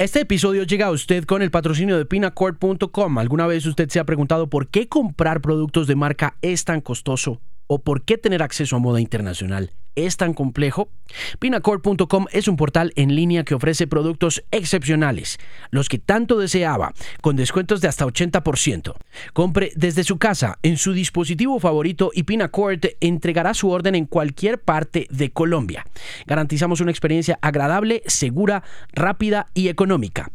Este episodio llega a usted con el patrocinio de pinacord.com. ¿Alguna vez usted se ha preguntado por qué comprar productos de marca es tan costoso? ¿O por qué tener acceso a moda internacional es tan complejo? Pinacord.com es un portal en línea que ofrece productos excepcionales, los que tanto deseaba, con descuentos de hasta 80%. Compre desde su casa, en su dispositivo favorito y Pinacord entregará su orden en cualquier parte de Colombia. Garantizamos una experiencia agradable, segura, rápida y económica.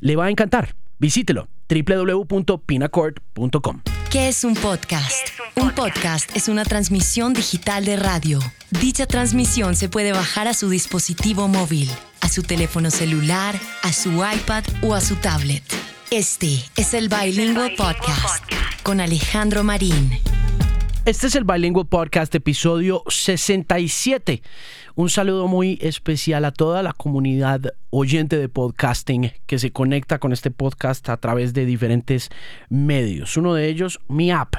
Le va a encantar. Visítelo www.pinacord.com. ¿Qué es un podcast? Un podcast es una transmisión digital de radio. Dicha transmisión se puede bajar a su dispositivo móvil, a su teléfono celular, a su iPad o a su tablet. Este es el Bilingual Podcast con Alejandro Marín. Este es el Bilingual Podcast, episodio 67. Un saludo muy especial a toda la comunidad oyente de podcasting que se conecta con este podcast a través de diferentes medios. Uno de ellos, mi app,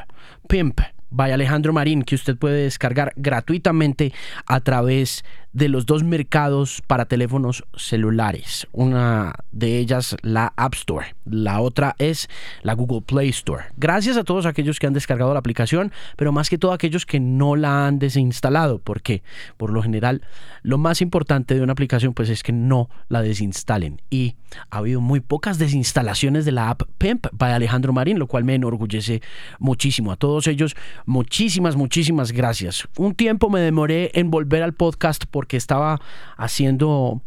Pimp by Alejandro Marín, que usted puede descargar gratuitamente a través de los dos mercados para teléfonos celulares. Una de ellas la App Store, la otra es la Google Play Store. Gracias a todos aquellos que han descargado la aplicación, pero más que todo aquellos que no la han desinstalado, porque por lo general lo más importante de una aplicación pues es que no la desinstalen. Y ha habido muy pocas desinstalaciones de la app Pimp by Alejandro Marín, lo cual me enorgullece muchísimo. A todos ellos, muchísimas, muchísimas gracias. Un tiempo me demoré en volver al podcast porque estaba haciendo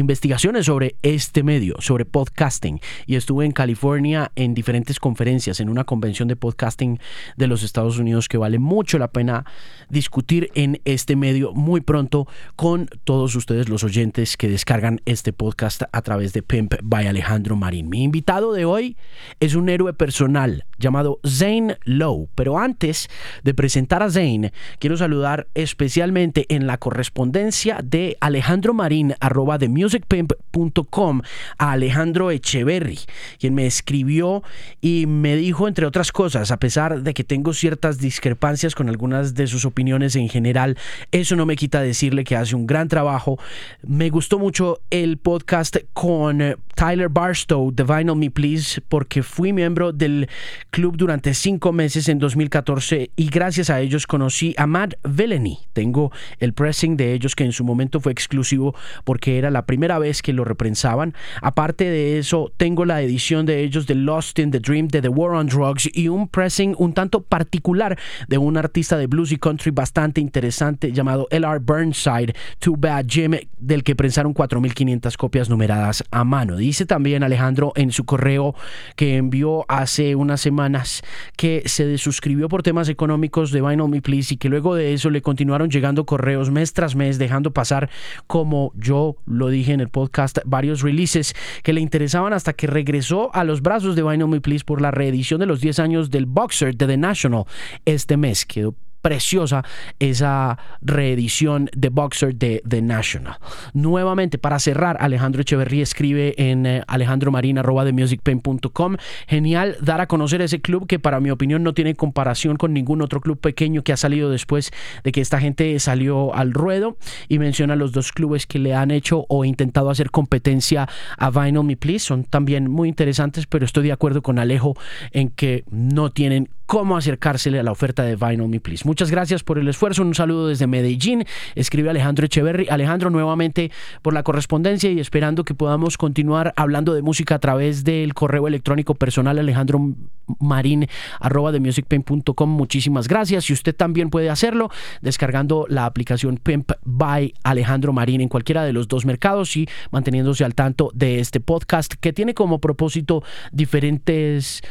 investigaciones sobre este medio, sobre podcasting, y estuve en California en diferentes conferencias, en una convención de podcasting de los Estados Unidos que vale mucho la pena discutir en este medio muy pronto con todos ustedes los oyentes que descargan este podcast a través de Pimp by Alejandro Marín. Mi invitado de hoy es un héroe personal llamado Zane Lowe, pero antes de presentar a Zane, quiero saludar especialmente en la correspondencia de Alejandro Marín, arroba de musicpimp.com a Alejandro Echeverry, quien me escribió y me dijo, entre otras cosas, a pesar de que tengo ciertas discrepancias con algunas de sus opiniones en general, eso no me quita decirle que hace un gran trabajo. Me gustó mucho el podcast con eh, Tyler Barstow de Vinyl Me Please porque fui miembro del club durante cinco meses en 2014 y gracias a ellos conocí a Matt Villany. Tengo el pressing de ellos que en su momento fue exclusivo porque era la primera vez que lo reprensaban. Aparte de eso, tengo la edición de ellos de Lost in the Dream de The War on Drugs y un pressing un tanto particular de un artista de blues y country bastante interesante llamado L.R. Burnside, Too Bad Jim, del que prensaron 4.500 copias numeradas a mano. Dice también Alejandro en su correo que envió hace unas semanas que se desuscribió por temas económicos de Vinyl Me Please y que luego de eso le continuaron llegando correos mes tras mes dejando pasar como yo lo dije en el podcast, varios releases que le interesaban hasta que regresó a los brazos de Vinyl Me Please por la reedición de los 10 años del Boxer de The National este mes. Quedó preciosa esa reedición de Boxer de The National. Nuevamente, para cerrar, Alejandro Echeverría escribe en eh, alejandromarina.com. Genial dar a conocer ese club que para mi opinión no tiene comparación con ningún otro club pequeño que ha salido después de que esta gente salió al ruedo y menciona los dos clubes que le han hecho o intentado hacer competencia a Vinyl Me Please. Son también muy interesantes, pero estoy de acuerdo con Alejo en que no tienen cómo acercársele a la oferta de Vinyl Me Please. Muchas gracias por el esfuerzo. Un saludo desde Medellín. Escribe Alejandro Echeverry. Alejandro, nuevamente por la correspondencia y esperando que podamos continuar hablando de música a través del correo electrónico personal Alejandro Marín arroba de musicpain.com. Muchísimas gracias. Y usted también puede hacerlo descargando la aplicación Pimp by Alejandro Marín en cualquiera de los dos mercados y manteniéndose al tanto de este podcast que tiene como propósito diferentes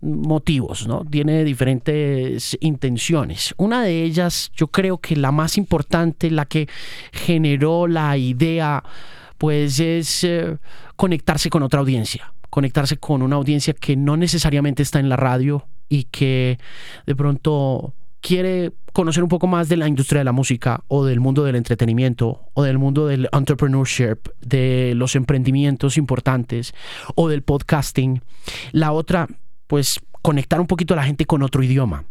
motivos, ¿no? Tiene diferentes intenciones. Una de ellas, yo creo que la más importante, la que generó la idea, pues es eh, conectarse con otra audiencia, conectarse con una audiencia que no necesariamente está en la radio y que de pronto quiere conocer un poco más de la industria de la música o del mundo del entretenimiento o del mundo del entrepreneurship, de los emprendimientos importantes o del podcasting. La otra pues conectar un poquito a la gente con otro idioma.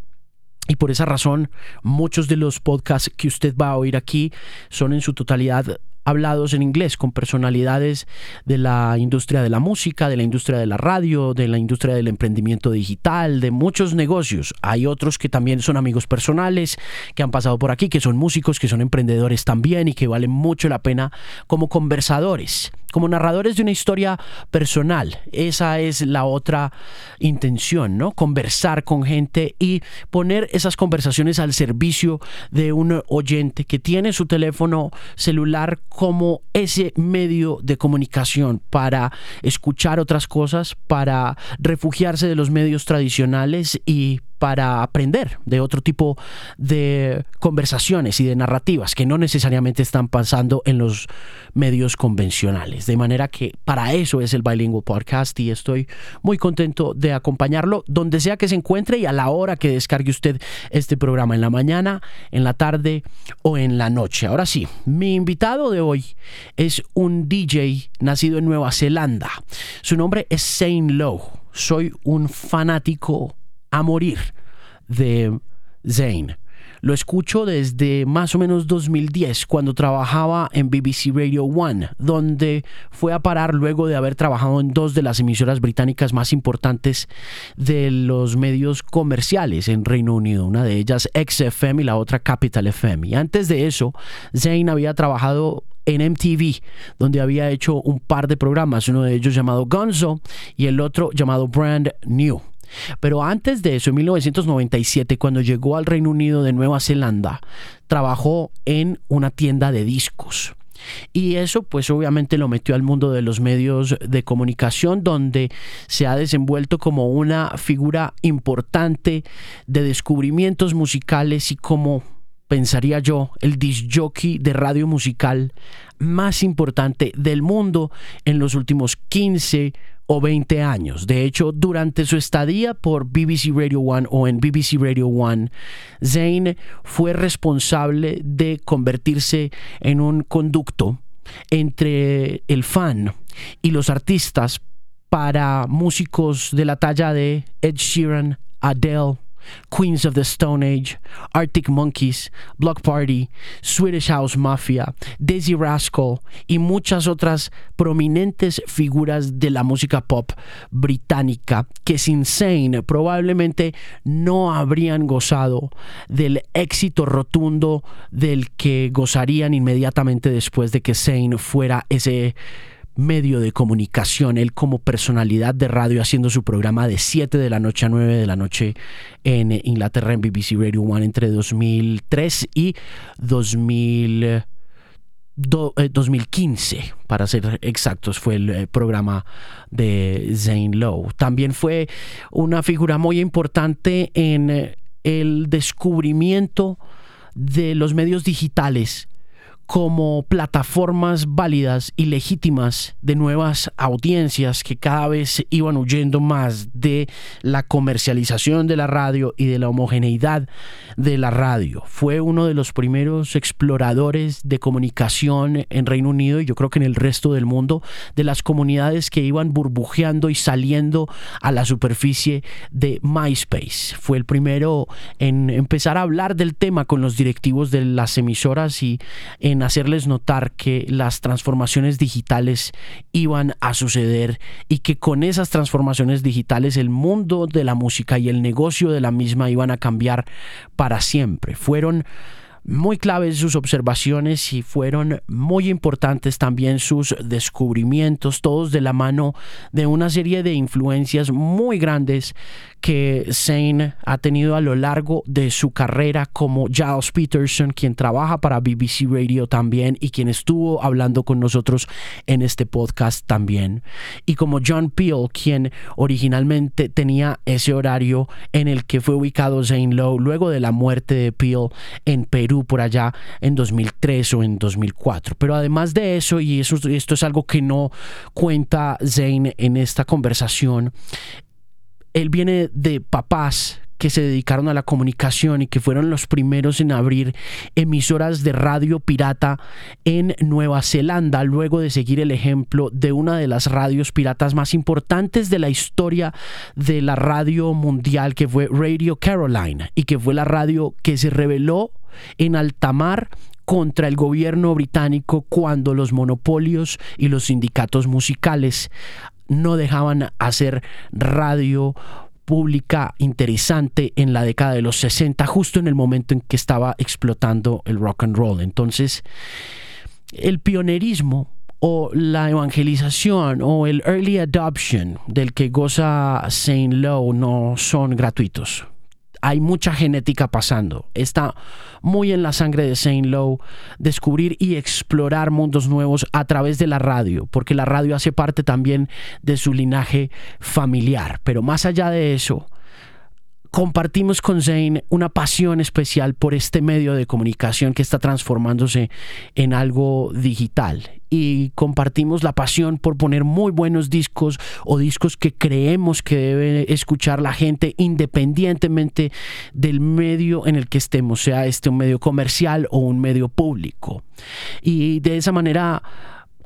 Y por esa razón, muchos de los podcasts que usted va a oír aquí son en su totalidad hablados en inglés con personalidades de la industria de la música, de la industria de la radio, de la industria del emprendimiento digital, de muchos negocios. Hay otros que también son amigos personales, que han pasado por aquí, que son músicos, que son emprendedores también y que valen mucho la pena como conversadores como narradores de una historia personal. Esa es la otra intención, ¿no? Conversar con gente y poner esas conversaciones al servicio de un oyente que tiene su teléfono celular como ese medio de comunicación para escuchar otras cosas, para refugiarse de los medios tradicionales y para aprender de otro tipo de conversaciones y de narrativas que no necesariamente están pasando en los medios convencionales. De manera que para eso es el Bilingual Podcast y estoy muy contento de acompañarlo donde sea que se encuentre y a la hora que descargue usted este programa, en la mañana, en la tarde o en la noche. Ahora sí, mi invitado de hoy es un DJ nacido en Nueva Zelanda. Su nombre es Zane Lowe. Soy un fanático a morir de Zane. Lo escucho desde más o menos 2010, cuando trabajaba en BBC Radio One, donde fue a parar luego de haber trabajado en dos de las emisoras británicas más importantes de los medios comerciales en Reino Unido, una de ellas XFM y la otra Capital FM. Y antes de eso, Zane había trabajado en MTV, donde había hecho un par de programas, uno de ellos llamado Gonzo y el otro llamado Brand New. Pero antes de eso, en 1997, cuando llegó al Reino Unido de Nueva Zelanda, trabajó en una tienda de discos. Y eso pues obviamente lo metió al mundo de los medios de comunicación donde se ha desenvuelto como una figura importante de descubrimientos musicales y como pensaría yo el disc jockey de radio musical más importante del mundo en los últimos 15 o 20 años. De hecho, durante su estadía por BBC Radio One o en BBC Radio One, Zane fue responsable de convertirse en un conducto entre el fan y los artistas para músicos de la talla de Ed Sheeran, Adele, Queens of the Stone Age, Arctic Monkeys, Block Party, Swedish House Mafia, Daisy Rascal y muchas otras prominentes figuras de la música pop británica que sin Zane probablemente no habrían gozado del éxito rotundo del que gozarían inmediatamente después de que Zane fuera ese medio de comunicación, él como personalidad de radio haciendo su programa de 7 de la noche a 9 de la noche en Inglaterra en BBC Radio One entre 2003 y 2000, 2015, eh, para ser exactos, fue el eh, programa de Zane Lowe. También fue una figura muy importante en eh, el descubrimiento de los medios digitales como plataformas válidas y legítimas de nuevas audiencias que cada vez iban huyendo más de la comercialización de la radio y de la homogeneidad de la radio. Fue uno de los primeros exploradores de comunicación en Reino Unido y yo creo que en el resto del mundo de las comunidades que iban burbujeando y saliendo a la superficie de MySpace. Fue el primero en empezar a hablar del tema con los directivos de las emisoras y en hacerles notar que las transformaciones digitales iban a suceder y que con esas transformaciones digitales el mundo de la música y el negocio de la misma iban a cambiar para siempre. Fueron muy claves sus observaciones y fueron muy importantes también sus descubrimientos, todos de la mano de una serie de influencias muy grandes que Zane ha tenido a lo largo de su carrera como Giles Peterson, quien trabaja para BBC Radio también y quien estuvo hablando con nosotros en este podcast también. Y como John Peel, quien originalmente tenía ese horario en el que fue ubicado Zane Lowe luego de la muerte de Peel en Perú por allá en 2003 o en 2004. Pero además de eso, y eso, esto es algo que no cuenta Zane en esta conversación, él viene de papás que se dedicaron a la comunicación y que fueron los primeros en abrir emisoras de radio pirata en Nueva Zelanda, luego de seguir el ejemplo de una de las radios piratas más importantes de la historia de la radio mundial, que fue Radio Carolina, y que fue la radio que se reveló en alta mar contra el gobierno británico cuando los monopolios y los sindicatos musicales no dejaban hacer radio pública interesante en la década de los 60, justo en el momento en que estaba explotando el rock and roll. Entonces, el pionerismo o la evangelización o el early adoption del que goza Saint Lowe no son gratuitos hay mucha genética pasando. Está muy en la sangre de Saint Lowe descubrir y explorar mundos nuevos a través de la radio, porque la radio hace parte también de su linaje familiar. Pero más allá de eso, compartimos con Zane una pasión especial por este medio de comunicación que está transformándose en algo digital y compartimos la pasión por poner muy buenos discos o discos que creemos que debe escuchar la gente independientemente del medio en el que estemos, sea este un medio comercial o un medio público. Y de esa manera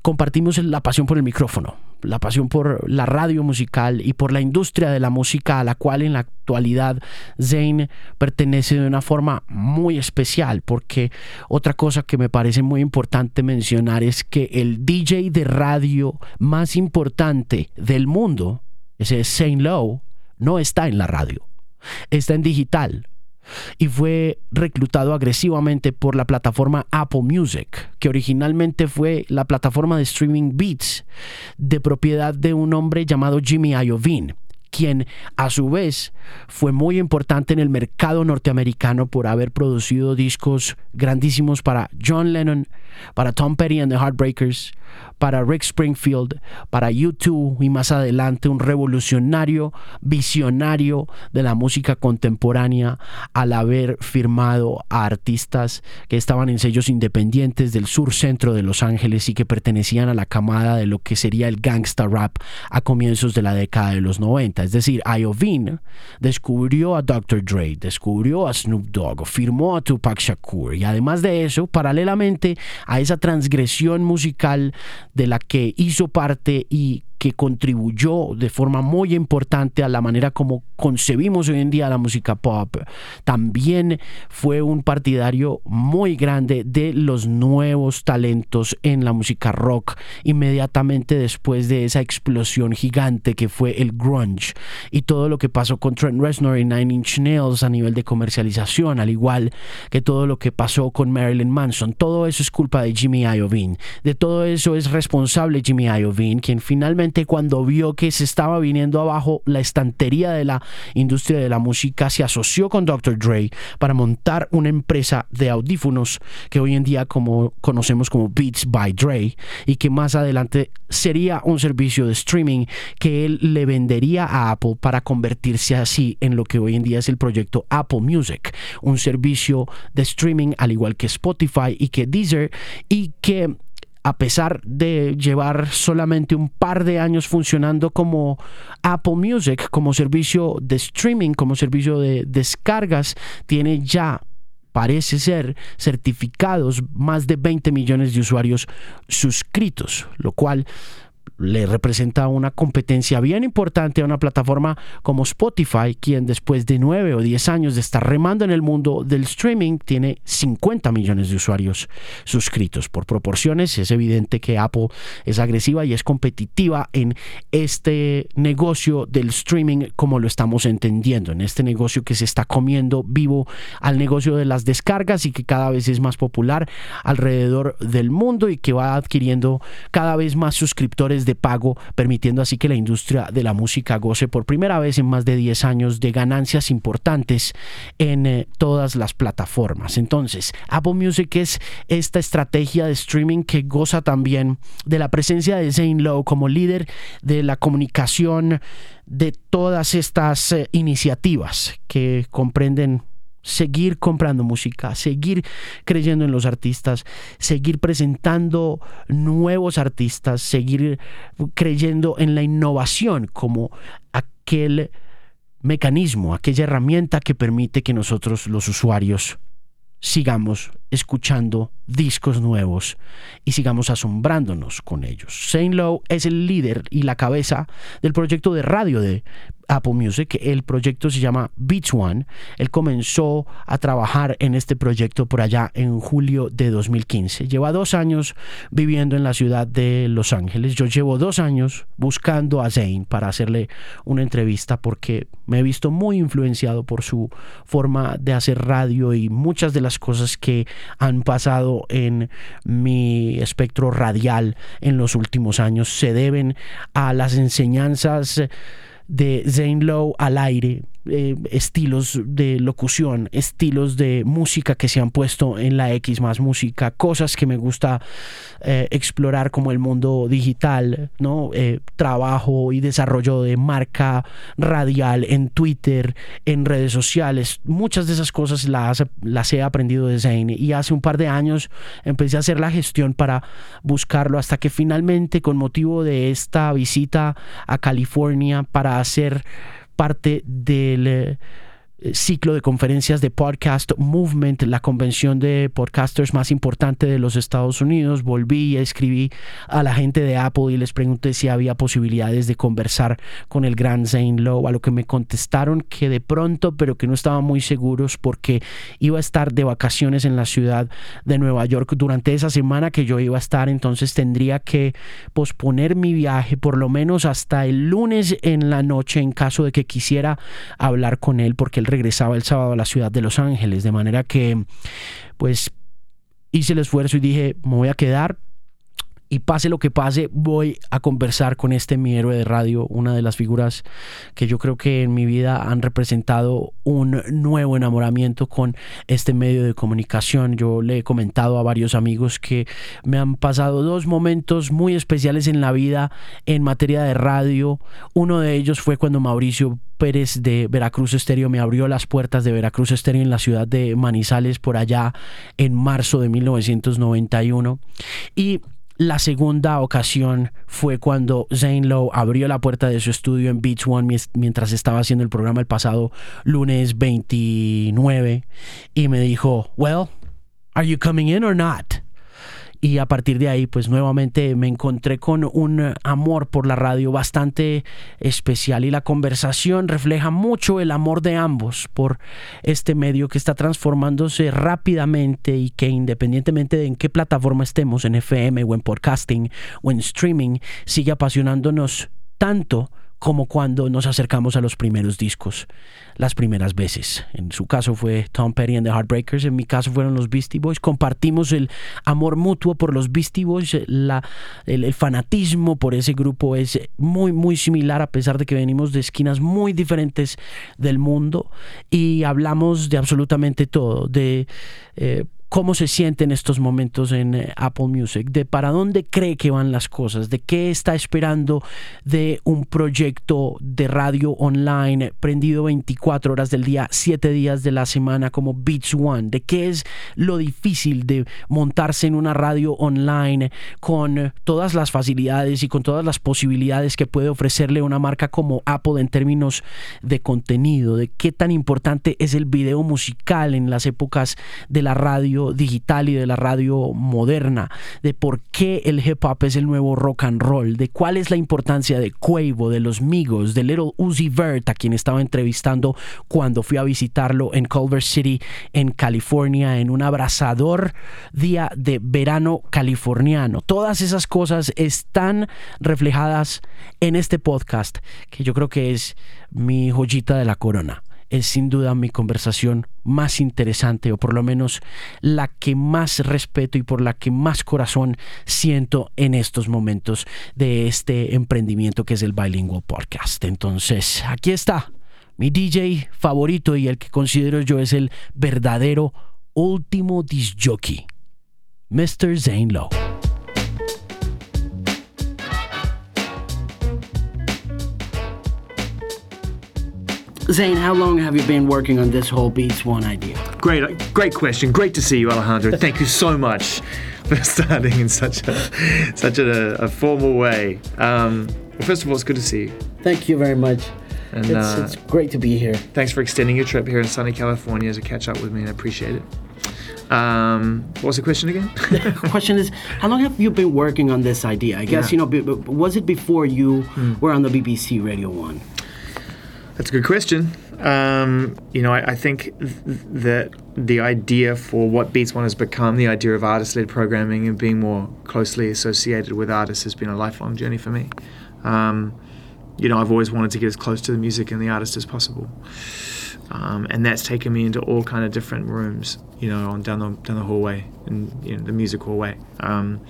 compartimos la pasión por el micrófono la pasión por la radio musical y por la industria de la música a la cual en la actualidad Zane pertenece de una forma muy especial porque otra cosa que me parece muy importante mencionar es que el DJ de radio más importante del mundo, ese es Zane Lowe, no está en la radio, está en digital y fue reclutado agresivamente por la plataforma Apple Music, que originalmente fue la plataforma de streaming Beats de propiedad de un hombre llamado Jimmy Iovine quien a su vez fue muy importante en el mercado norteamericano por haber producido discos grandísimos para John Lennon, para Tom Petty and the Heartbreakers, para Rick Springfield, para U2 y más adelante un revolucionario, visionario de la música contemporánea al haber firmado a artistas que estaban en sellos independientes del sur centro de Los Ángeles y que pertenecían a la camada de lo que sería el gangsta rap a comienzos de la década de los 90. Es decir, Iovine descubrió a Dr. Dre, descubrió a Snoop Dogg, firmó a Tupac Shakur y además de eso, paralelamente a esa transgresión musical de la que hizo parte y que contribuyó de forma muy importante a la manera como concebimos hoy en día la música pop. También fue un partidario muy grande de los nuevos talentos en la música rock inmediatamente después de esa explosión gigante que fue el grunge y todo lo que pasó con Trent Reznor y Nine Inch Nails a nivel de comercialización, al igual que todo lo que pasó con Marilyn Manson. Todo eso es culpa de Jimmy Iovine. De todo eso es responsable Jimmy Iovine, quien finalmente cuando vio que se estaba viniendo abajo la estantería de la industria de la música, se asoció con Dr. Dre para montar una empresa de audífonos que hoy en día como conocemos como Beats by Dre y que más adelante sería un servicio de streaming que él le vendería a Apple para convertirse así en lo que hoy en día es el proyecto Apple Music, un servicio de streaming al igual que Spotify y que Deezer y que a pesar de llevar solamente un par de años funcionando como Apple Music, como servicio de streaming, como servicio de descargas, tiene ya parece ser certificados más de 20 millones de usuarios suscritos, lo cual le representa una competencia bien importante a una plataforma como Spotify, quien después de nueve o diez años de estar remando en el mundo del streaming tiene 50 millones de usuarios suscritos. Por proporciones, es evidente que Apple es agresiva y es competitiva en este negocio del streaming como lo estamos entendiendo, en este negocio que se está comiendo vivo al negocio de las descargas y que cada vez es más popular alrededor del mundo y que va adquiriendo cada vez más suscriptores de pago, permitiendo así que la industria de la música goce por primera vez en más de 10 años de ganancias importantes en eh, todas las plataformas. Entonces, Apple Music es esta estrategia de streaming que goza también de la presencia de Zane Lowe como líder de la comunicación de todas estas eh, iniciativas que comprenden seguir comprando música, seguir creyendo en los artistas, seguir presentando nuevos artistas, seguir creyendo en la innovación como aquel mecanismo, aquella herramienta que permite que nosotros los usuarios sigamos escuchando discos nuevos y sigamos asombrándonos con ellos. Saint Lowe es el líder y la cabeza del proyecto de radio de Apple Music. El proyecto se llama Beats One. Él comenzó a trabajar en este proyecto por allá en julio de 2015. Lleva dos años viviendo en la ciudad de Los Ángeles. Yo llevo dos años buscando a Zane para hacerle una entrevista porque me he visto muy influenciado por su forma de hacer radio y muchas de las cosas que han pasado en mi espectro radial en los últimos años se deben a las enseñanzas de Zane Lowe al aire eh, estilos de locución, estilos de música que se han puesto en la X más música, cosas que me gusta eh, explorar como el mundo digital, ¿no? Eh, trabajo y desarrollo de marca radial en Twitter, en redes sociales. Muchas de esas cosas las, las he aprendido de Zane y hace un par de años empecé a hacer la gestión para buscarlo hasta que finalmente con motivo de esta visita a California para hacer parte del eh, ciclo de conferencias de Podcast Movement, la convención de podcasters más importante de los Estados Unidos. Volví y escribí a la gente de Apple y les pregunté si había posibilidades de conversar con el gran Zane Lowe, a lo que me contestaron que de pronto, pero que no estaban muy seguros porque iba a estar de vacaciones en la ciudad de Nueva York durante esa semana que yo iba a estar, entonces tendría que posponer mi viaje por lo menos hasta el lunes en la noche en caso de que quisiera hablar con él porque el regresaba el sábado a la ciudad de Los Ángeles, de manera que pues hice el esfuerzo y dije, me voy a quedar, y pase lo que pase, voy a conversar con este mi héroe de radio, una de las figuras que yo creo que en mi vida han representado un nuevo enamoramiento con este medio de comunicación. Yo le he comentado a varios amigos que me han pasado dos momentos muy especiales en la vida en materia de radio. Uno de ellos fue cuando Mauricio Pérez de Veracruz Estéreo me abrió las puertas de Veracruz Estéreo en la ciudad de Manizales por allá en marzo de 1991. Y la segunda ocasión fue cuando Zane Lowe abrió la puerta de su estudio en Beach One mientras estaba haciendo el programa el pasado lunes 29 y me dijo, Well, are you coming in or not? Y a partir de ahí pues nuevamente me encontré con un amor por la radio bastante especial y la conversación refleja mucho el amor de ambos por este medio que está transformándose rápidamente y que independientemente de en qué plataforma estemos, en FM o en podcasting o en streaming, sigue apasionándonos tanto como cuando nos acercamos a los primeros discos, las primeras veces. En su caso fue Tom Petty and the Heartbreakers, en mi caso fueron los Beastie Boys. Compartimos el amor mutuo por los Beastie Boys, la, el, fanatismo por ese grupo es muy, muy similar a pesar de que venimos de esquinas muy diferentes del mundo y hablamos de absolutamente todo, de... Eh, cómo se siente en estos momentos en eh, Apple Music, de para dónde cree que van las cosas, de qué está esperando de un proyecto de radio online prendido 24 horas del día, 7 días de la semana como Beats One, de qué es lo difícil de montarse en una radio online con todas las facilidades y con todas las posibilidades que puede ofrecerle una marca como Apple en términos de contenido, de qué tan importante es el video musical en las épocas de la radio digital y de la radio moderna, de por qué el hip hop es el nuevo rock and roll, de cuál es la importancia de Quavo, de los Migos, de Little Uzi Vert, a quien estaba entrevistando cuando fui a visitarlo en Culver City, en California, en un abrasador día de verano californiano. Todas esas cosas están reflejadas en este podcast, que yo creo que es mi joyita de la corona es sin duda mi conversación más interesante o por lo menos la que más respeto y por la que más corazón siento en estos momentos de este emprendimiento que es el Bilingual Podcast. Entonces, aquí está mi DJ favorito y el que considero yo es el verdadero último disc jockey, Mr. Zane Lowe. Zane, how long have you been working on this whole Beats One idea? Great, great question. Great to see you, Alejandro. Thank you so much for starting in such a such a, a formal way. Um, well, first of all, it's good to see you. Thank you very much. And, it's, uh, it's great to be here. Thanks for extending your trip here in sunny California to catch up with me. I appreciate it. Um, what was the question again? the question is, how long have you been working on this idea? I guess, yeah. you know, was it before you mm. were on the BBC Radio 1? That's a good question. Um, you know, I, I think th- that the idea for what Beats One has become, the idea of artist-led programming and being more closely associated with artists, has been a lifelong journey for me. Um, you know, I've always wanted to get as close to the music and the artist as possible, um, and that's taken me into all kind of different rooms. You know, on down the down the hallway and you know, the music hallway. Um,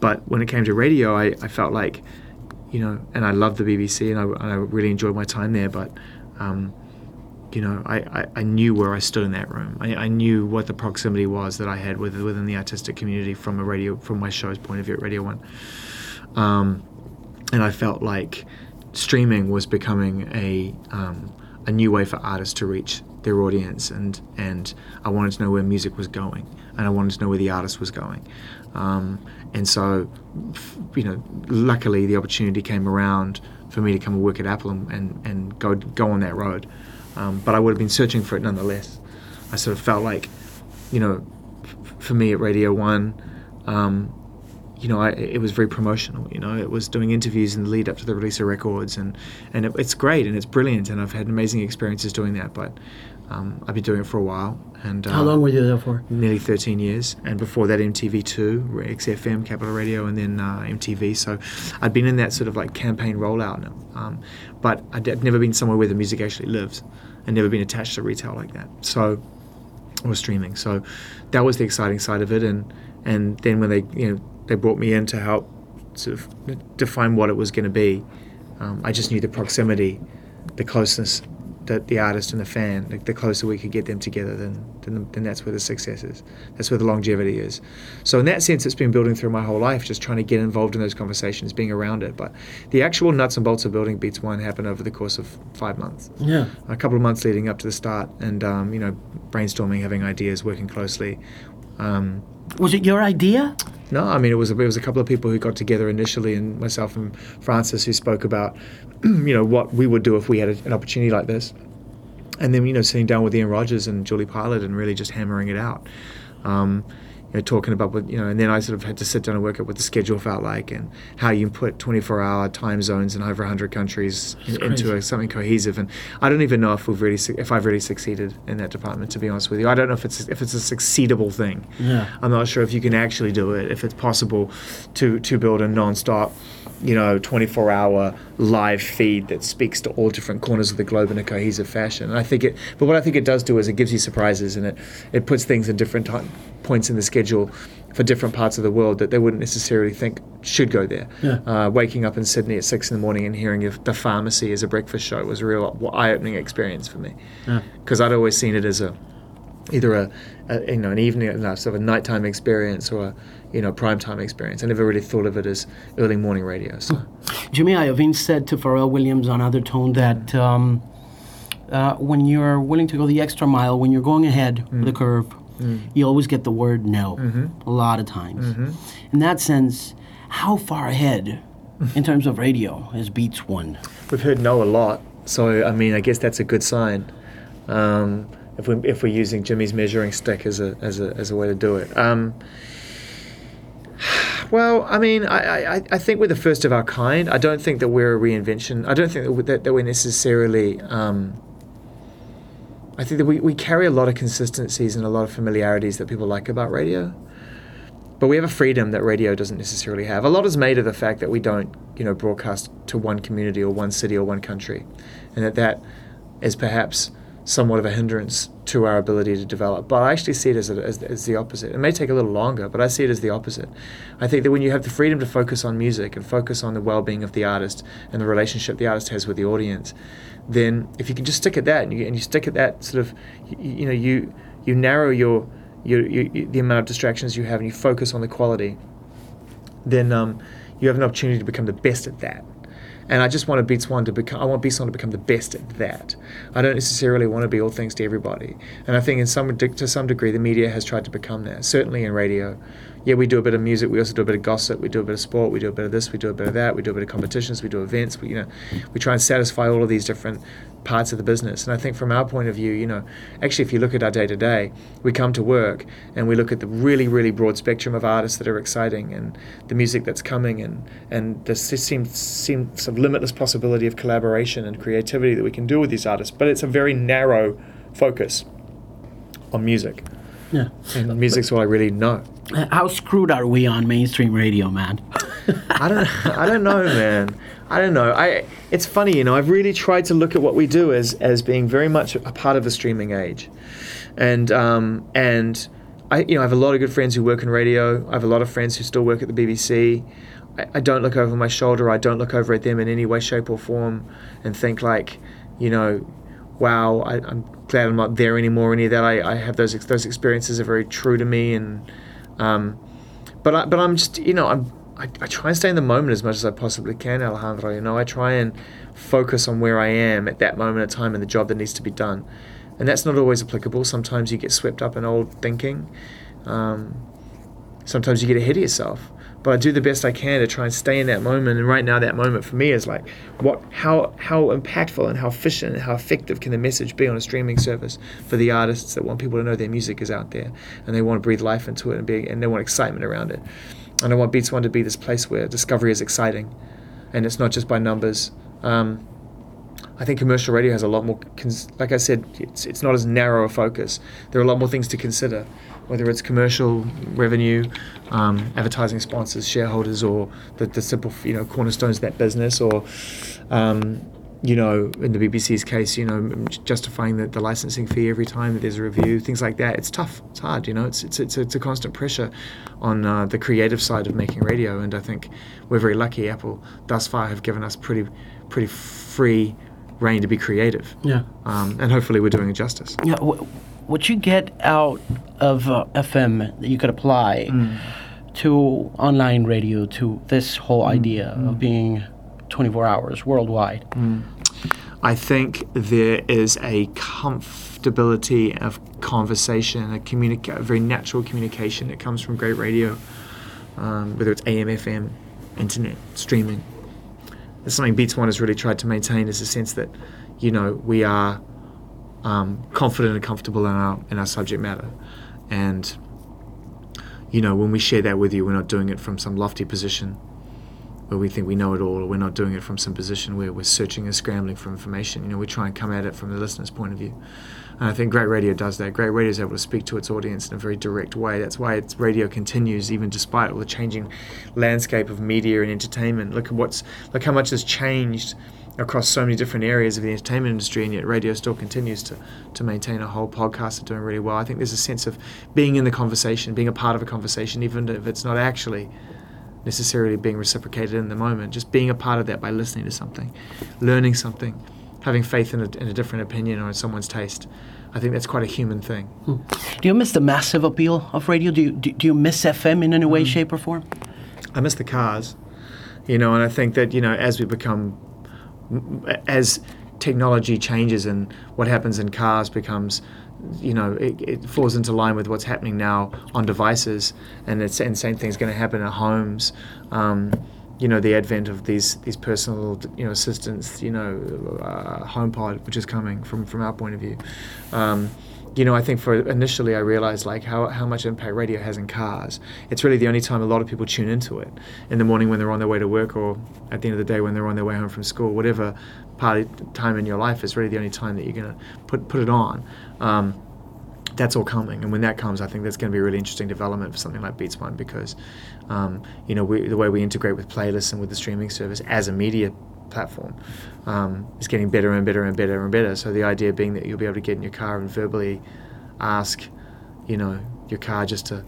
but when it came to radio, I, I felt like you know, and I loved the BBC and I, and I really enjoyed my time there. But, um, you know, I, I, I, knew where I stood in that room. I, I, knew what the proximity was that I had with, within the artistic community from a radio, from my show's point of view at Radio One. Um, and I felt like streaming was becoming a um, a new way for artists to reach their audience, and and I wanted to know where music was going, and I wanted to know where the artist was going. Um, and so, you know, luckily the opportunity came around for me to come and work at Apple and, and, and go go on that road. Um, but I would have been searching for it nonetheless. I sort of felt like, you know, f- for me at Radio One, um, you know, I, it was very promotional. You know, it was doing interviews in the lead up to the release of records, and and it, it's great and it's brilliant, and I've had amazing experiences doing that. But um, I've been doing it for a while. And uh, how long were you there for? Nearly 13 years, and before that, MTV2, XFM, Capital Radio, and then uh, MTV. So I'd been in that sort of like campaign rollout. Um, but I'd never been somewhere where the music actually lives, and never been attached to retail like that. So or streaming. So that was the exciting side of it. And and then when they you know they brought me in to help sort of define what it was going to be, um, I just knew the proximity, the closeness the, the artist and the fan, like the closer we can get them together, then, then then that's where the success is. That's where the longevity is. So in that sense, it's been building through my whole life, just trying to get involved in those conversations, being around it. But the actual nuts and bolts of building Beats One happened over the course of five months. Yeah, a couple of months leading up to the start, and um, you know, brainstorming, having ideas, working closely. Um, was it your idea? No, I mean it was it was a couple of people who got together initially, and myself and Francis who spoke about, you know, what we would do if we had an opportunity like this, and then you know sitting down with Ian Rogers and Julie Pilat and really just hammering it out. Um, know, talking about what you know, and then I sort of had to sit down and work out what the schedule felt like and how you put 24-hour time zones in over 100 countries in, into a, something cohesive. And I don't even know if we've really, if I've really succeeded in that department. To be honest with you, I don't know if it's if it's a succeedable thing. Yeah. I'm not sure if you can actually do it. If it's possible to to build a non-stop you know, 24 hour live feed that speaks to all different corners of the globe in a cohesive fashion. And I think it, but what I think it does do is it gives you surprises and it, it puts things in different time, points in the schedule for different parts of the world that they wouldn't necessarily think should go there. Yeah. Uh, waking up in Sydney at six in the morning and hearing the pharmacy as a breakfast show was a real eye-opening experience for me because yeah. I'd always seen it as a either a, a, you know an evening no, sort of a nighttime experience or a you know prime time experience. I never really thought of it as early morning radio. So. Jimmy Iovine said to Pharrell Williams on OTHERtone that um, uh, when you're willing to go the extra mile, when you're going ahead mm. of the curve, mm. you always get the word no mm-hmm. a lot of times. Mm-hmm. In that sense, how far ahead in terms of radio is Beats One? We've heard no a lot, so I mean, I guess that's a good sign. Um, if we if we're using Jimmy's measuring stick as a as a as a way to do it. Um, well, I mean, I, I, I think we're the first of our kind. I don't think that we're a reinvention. I don't think that, that we're necessarily. Um, I think that we, we carry a lot of consistencies and a lot of familiarities that people like about radio. But we have a freedom that radio doesn't necessarily have. A lot is made of the fact that we don't, you know, broadcast to one community or one city or one country, and that that is perhaps somewhat of a hindrance to our ability to develop. But I actually see it as, a, as, as, the opposite. It may take a little longer, but I see it as the opposite. I think that when you have the freedom to focus on music and focus on the well being of the artist and the relationship the artist has with the audience, then if you can just stick at that and you, and you stick at that sort of, you, you know, you, you narrow your, your, your, the amount of distractions you have and you focus on the quality, then um, you have an opportunity to become the best at that and I just want One to become. I want Beats One to become the best at that. I don't necessarily want to be all things to everybody. And I think in some to some degree, the media has tried to become that. Certainly in radio, yeah, we do a bit of music. We also do a bit of gossip. We do a bit of sport. We do a bit of this. We do a bit of that. We do a bit of competitions. We do events. We you know, we try and satisfy all of these different parts of the business. And I think from our point of view, you know, actually, if you look at our day to day, we come to work and we look at the really, really broad spectrum of artists that are exciting and the music that's coming and and there seems seems some limitless possibility of collaboration and creativity that we can do with these artists. But it's a very narrow focus on music. Yeah. And music's what I really know. How screwed are we on mainstream radio, man? I don't I don't know, man. I don't know. I it's funny, you know, I've really tried to look at what we do as as being very much a part of the streaming age. And um, and I you know, I have a lot of good friends who work in radio. I have a lot of friends who still work at the BBC. I, I don't look over my shoulder. I don't look over at them in any way, shape, or form, and think like, you know, wow, I, am glad I'm not there anymore. Any of that, I, I have those those experiences are very true to me, and um, but I, but I'm just you know I'm I, I try and stay in the moment as much as I possibly can, Alejandro. You know, I try and focus on where I am at that moment of time and the job that needs to be done, and that's not always applicable. Sometimes you get swept up in old thinking. Um, sometimes you get ahead of yourself but I do the best I can to try and stay in that moment. And right now, that moment for me is like, what, how, how impactful and how efficient and how effective can the message be on a streaming service for the artists that want people to know their music is out there and they want to breathe life into it and be, and they want excitement around it. And I want Beats One to be this place where discovery is exciting, and it's not just by numbers. Um, I think commercial radio has a lot more, cons- like I said, it's, it's not as narrow a focus. There are a lot more things to consider whether it's commercial revenue, um, advertising sponsors, shareholders, or the, the simple you know cornerstones of that business, or um, you know in the BBC's case, you know justifying the, the licensing fee every time that there's a review, things like that. It's tough. It's hard. You know, it's it's it's, it's a constant pressure on uh, the creative side of making radio, and I think we're very lucky. Apple thus far have given us pretty pretty free reign to be creative. Yeah. Um, and hopefully we're doing it justice. Yeah what you get out of uh, FM that you could apply mm. to online radio, to this whole mm. idea mm. of being 24 hours worldwide? I think there is a comfortability of conversation, a, communica- a very natural communication that comes from great radio, um, whether it's AM, FM, internet, streaming. Something Beats One has really tried to maintain is a sense that, you know, we are um, confident and comfortable in our in our subject matter, and you know when we share that with you, we're not doing it from some lofty position where we think we know it all, or we're not doing it from some position where we're searching and scrambling for information. You know, we try and come at it from the listener's point of view. And I think great radio does that. Great radio is able to speak to its audience in a very direct way. That's why its radio continues, even despite all the changing landscape of media and entertainment. Look at what's look how much has changed across so many different areas of the entertainment industry, and yet radio still continues to, to maintain a whole podcast of doing really well. I think there's a sense of being in the conversation, being a part of a conversation, even if it's not actually necessarily being reciprocated in the moment, just being a part of that by listening to something, learning something, having faith in a, in a different opinion or in someone's taste. I think that's quite a human thing. Hmm. Do you miss the massive appeal of radio? Do you, do, do you miss FM in any way, mm. shape, or form? I miss the cars, you know, and I think that, you know, as we become as technology changes and what happens in cars becomes you know it, it, falls into line with what's happening now on devices and it's and same thing's going to happen at homes um, you know the advent of these these personal you know assistants you know uh, HomePod which is coming from from our point of view um, you know, I think for initially I realized like how, how much impact radio has in cars. It's really the only time a lot of people tune into it in the morning when they're on their way to work or at the end of the day when they're on their way home from school. Whatever part of time in your life is really the only time that you're going to put put it on. Um, that's all coming, and when that comes, I think that's going to be a really interesting development for something like Beats One because, um, you know, we, the way we integrate with playlists and with the streaming service as a media platform um, is getting better and better and better and better. So the idea being that you'll be able to get in your car and verbally ask, you know, your car just to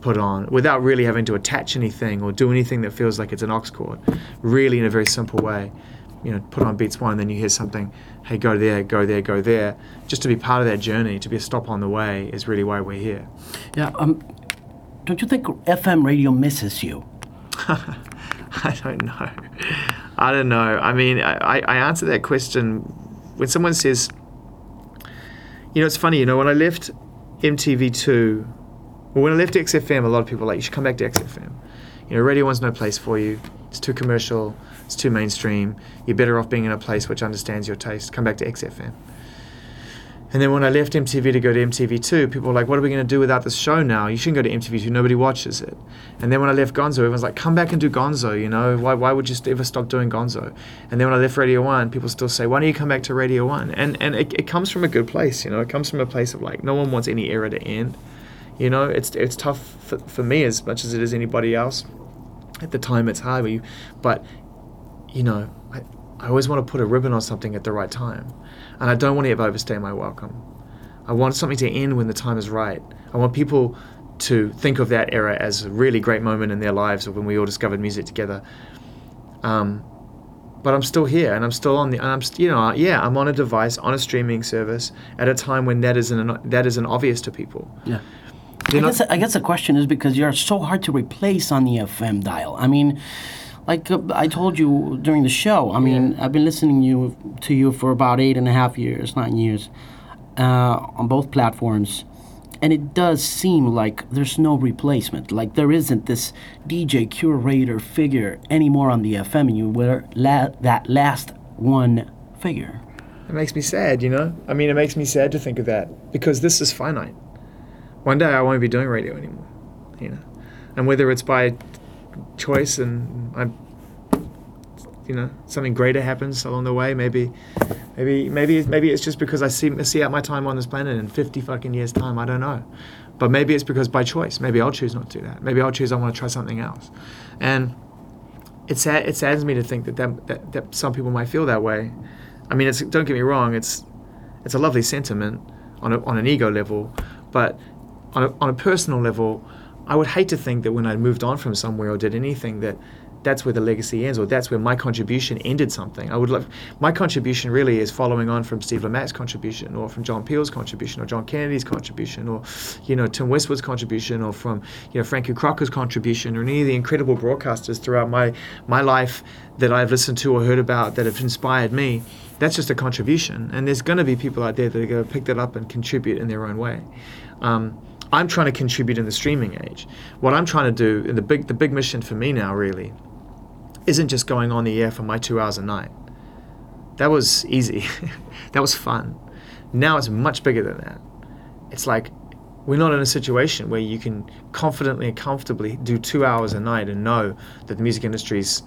put on without really having to attach anything or do anything that feels like it's an aux cord. Really, in a very simple way, you know, put on Beats One, and then you hear something. Hey, go there, go there, go there. Just to be part of that journey, to be a stop on the way, is really why we're here. Yeah. Um, don't you think FM radio misses you? I don't know. I don't know. I mean, I, I answer that question when someone says, you know, it's funny, you know, when I left MTV2, well, when I left XFM, a lot of people were like, you should come back to XFM. You know, Radio One's no place for you. It's too commercial. It's too mainstream. You're better off being in a place which understands your taste. Come back to XFM. And then when I left MTV to go to MTV2, people were like, what are we going to do without this show now? You shouldn't go to MTV2. Nobody watches it. And then when I left Gonzo, everyone's like, come back and do Gonzo, you know? Why, why would you ever stop doing Gonzo? And then when I left Radio 1, people still say, why don't you come back to Radio 1? And, and it, it comes from a good place, you know? It comes from a place of like, no one wants any era to end. You know, it's, it's tough for, for me as much as it is anybody else. At the time, it's hard, but, you, know, I, I always want to put a ribbon on something at the right time and I don't want to ever overstay my welcome. I want something to end when the time is right. I want people to think of that era as a really great moment in their lives, or when we all discovered music together. Um, but I'm still here, and I'm still on the. And I'm, you know, yeah, I'm on a device on a streaming service at a time when that isn't that isn't obvious to people. Yeah. I guess, I guess the question is because you're so hard to replace on the FM dial. I mean, like uh, I told you during the show. I mean, yeah. I've been listening you to you for about eight and a half years, nine years, uh, on both platforms, and it does seem like there's no replacement. Like there isn't this DJ curator figure anymore on the FM, and you were la- that last one figure. It makes me sad, you know. I mean, it makes me sad to think of that because this is finite. One day I won't be doing radio anymore, you know, and whether it's by choice and I you know something greater happens along the way maybe maybe maybe maybe it's just because I see see out my time on this planet in 50 fucking years time I don't know. But maybe it's because by choice maybe I'll choose not to do that. Maybe I'll choose I want to try something else. And it sad, it saddens me to think that, that that, that some people might feel that way. I mean it's don't get me wrong it's it's a lovely sentiment on a, on an ego level but on a, on a personal level I would hate to think that when I moved on from somewhere or did anything that that's where the legacy ends or that's where my contribution ended something. I would love my contribution really is following on from Steve Lamacq's contribution or from John Peel's contribution or John Kennedy's contribution or you know Tim Westwood's contribution or from you know Frankie Crocker's contribution or any of the incredible broadcasters throughout my my life that I've listened to or heard about that have inspired me. That's just a contribution, and there's going to be people out there that are going to pick that up and contribute in their own way. Um, I'm trying to contribute in the streaming age. What I'm trying to do, the big the big mission for me now really, isn't just going on the air for my two hours a night. That was easy. that was fun. Now it's much bigger than that. It's like we're not in a situation where you can confidently and comfortably do two hours a night and know that the music industry's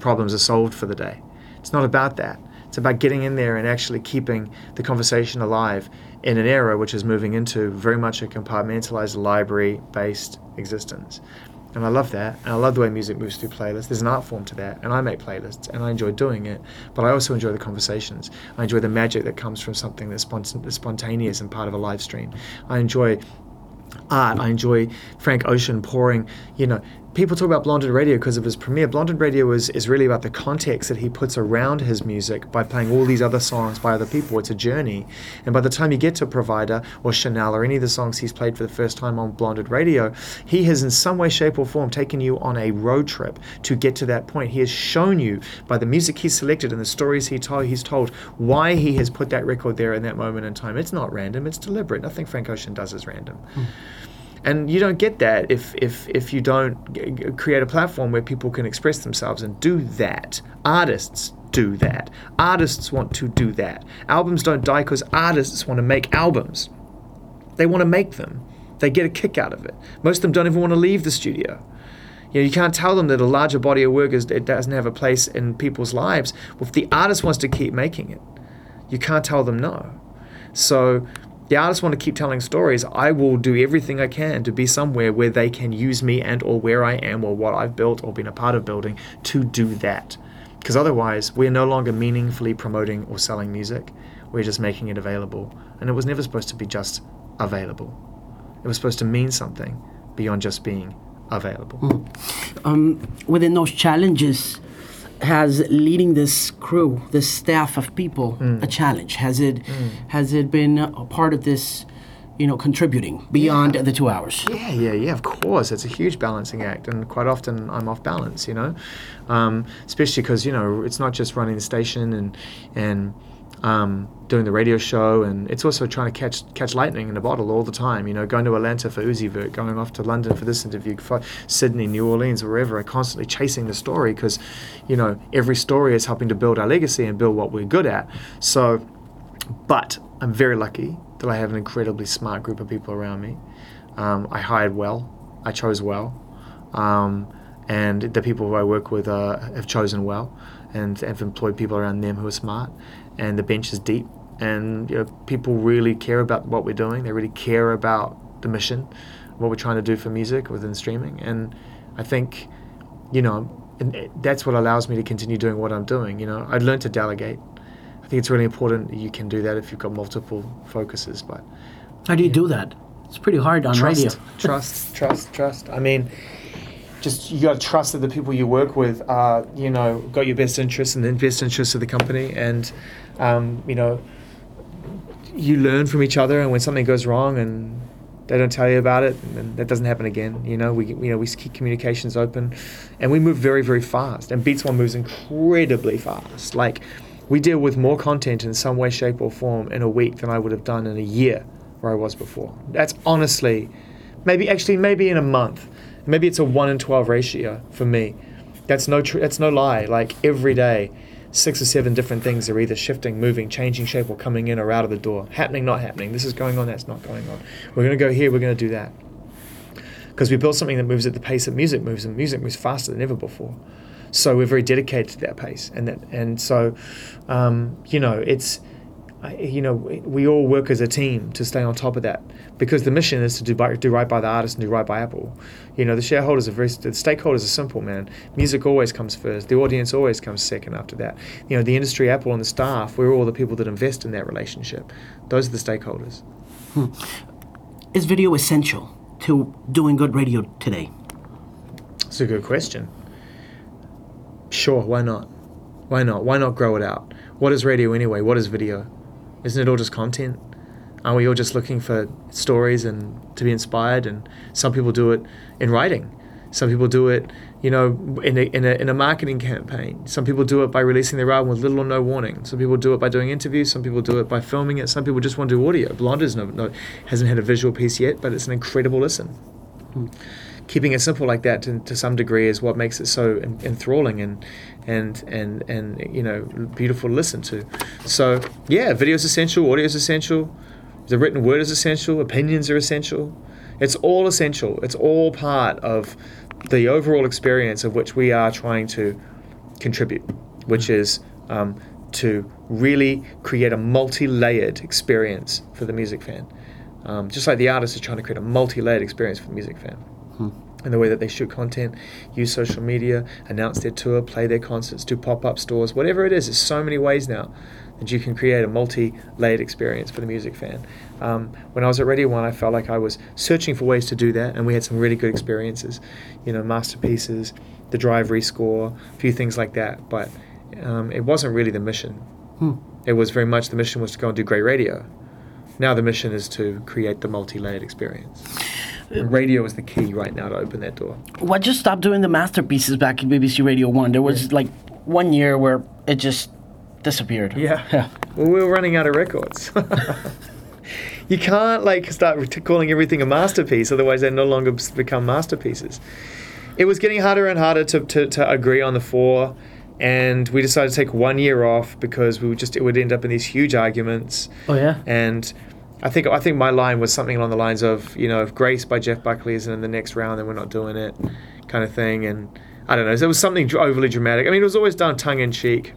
problems are solved for the day. It's not about that. It's about getting in there and actually keeping the conversation alive in an era which is moving into very much a compartmentalized library based existence. And I love that. And I love the way music moves through playlists. There's an art form to that. And I make playlists and I enjoy doing it. But I also enjoy the conversations. I enjoy the magic that comes from something that's, spontaneous and part of a live stream. I enjoy art. I enjoy Frank Ocean pouring, you know, people talk about Blonded Radio because of his premiere. Blonded Radio is, is really about the context that he puts around his music by playing all these other songs by other people. It's a journey. And by the time you get to Provider or Chanel or any of the songs he's played for the first time on Blonded Radio, he has in some way, shape, or form taken you on a road trip to get to that point. He has shown you by the music he's selected and the stories he told, he's told why he has put that record there in that moment in time. It's not random, it's deliberate. Nothing Frank Ocean does is random. Mm. And you don't get that if, if, if you don't create a platform where people can express themselves and do that. Artists do that. Artists want to do that. Albums don't die because artists want to make albums. They want to make them. They get a kick out of it. Most of them don't even want to leave the studio. You know, you can't tell them that a larger body of work is, it doesn't have a place in people's lives. Well, if the artist wants to keep making it, you can't tell them no. So the artists want to keep telling stories, I will do everything I can to be somewhere where they can use me and or where I am or what I've built or been a part of building to do that. Because otherwise, we're no longer meaningfully promoting or selling music. We're just making it available. And it was never supposed to be just available. It was supposed to mean something beyond just being available. Mm. Um, within those challenges, has leading this crew, this staff of people, mm. a challenge? Has it mm. has it been a part of this? You know, contributing beyond yeah. the two hours. Yeah, yeah, yeah. Of course, it's a huge balancing act, and quite often I'm off balance. You know, um, especially because you know it's not just running the station and and um, doing the radio show, and it's also trying to catch catch lightning in a bottle all the time. You know, going to Atlanta for Uzi Vert, going off to London for this interview, for Sydney, New Orleans, wherever. I'm constantly chasing the story because, you know, every story is helping to build our legacy and build what we're good at. So, but I'm very lucky that I have an incredibly smart group of people around me. Um, I hired well, I chose well, um, and the people who I work with uh, have chosen well, and have employed people around them who are smart. And the bench is deep, and you know, people really care about what we're doing. They really care about the mission, what we're trying to do for music within streaming. And I think, you know, eh, that's what allows me to continue doing what I'm doing. You know, I learned to delegate. I think it's really important you can do that if you've got multiple focuses. But how do you do that? It's pretty hard on trust, radio. trust, trust, trust. I mean, just you got to trust that the people you work with are, you know, got your best interests and the best interests of the company, and um, you know, you learn from each other. And when something goes wrong and they don't tell you about it, and that doesn't happen again. You know, we you know we keep communications open, and we move very very fast. And Beats One moves incredibly fast. Like we deal with more content in some way, shape, or form in a week than I would have done in a year where I was before. That's honestly, maybe actually maybe in a month, maybe it's a one in twelve ratio for me. That's no tr- that's no lie. Like every day, six or seven different things are either shifting, moving, changing shape, or coming in or out of the door. Happening, not happening. This is going on. That's not going on. We're going to go here. We're going to do that. Because we built something that moves at the pace that music moves, and music moves faster than ever before. So we're very dedicated to that pace, and that, and so, um, you know, it's you know, we all work as a team to stay on top of that because the mission is to do, by, do right by the artist and do right by Apple. You know, the shareholders are very, the stakeholders are simple, man. Music always comes first. The audience always comes second after that. You know, the industry, Apple, and the staff, we're all the people that invest in that relationship. Those are the stakeholders. Hmm. Is video essential to doing good radio today? It's a good question. Sure, why not? Why not? Why not grow it out? What is radio anyway? What is video? Isn't it all just content? Aren't we all just looking for stories and to be inspired? And some people do it in writing. Some people do it, you know, in a, in a, in a marketing campaign. Some people do it by releasing their album with little or no warning. Some people do it by doing interviews. Some people do it by filming it. Some people just want to do audio. Blonde is no, no, hasn't had a visual piece yet, but it's an incredible listen. Hmm keeping it simple like that to, to some degree is what makes it so enthralling and and and and you know beautiful to listen to. So yeah, video is essential, audio is essential, the written word is essential, opinions are essential. It's all essential. It's all part of the overall experience of which we are trying to contribute, which is um, to really create a multi-layered experience for the music fan. Um, just like the artist is trying to create a multi-layered experience for the music fan. Hmm. And the way that they shoot content, use social media, announce their tour, play their concerts, do pop up stores, whatever it is, there's so many ways now that you can create a multi layered experience for the music fan. Um, when I was at Radio One, I felt like I was searching for ways to do that, and we had some really good experiences. You know, masterpieces, the drive rescore, a few things like that. But um, it wasn't really the mission. Hmm. It was very much the mission was to go and do great radio. Now the mission is to create the multi layered experience radio is the key right now to open that door. What just stopped doing the masterpieces back in BBC Radio One? There was yeah. like one year where it just disappeared. Yeah. yeah. Well, we were running out of records. you can't like start calling everything a masterpiece, otherwise they no longer become masterpieces. It was getting harder and harder to, to, to agree on the four and we decided to take one year off because we would just it would end up in these huge arguments. Oh yeah. And I think I think my line was something along the lines of, you know, if Grace by Jeff Buckley isn't in the next round, then we're not doing it, kind of thing. And I don't know, so it was something overly dramatic. I mean, it was always done tongue in cheek.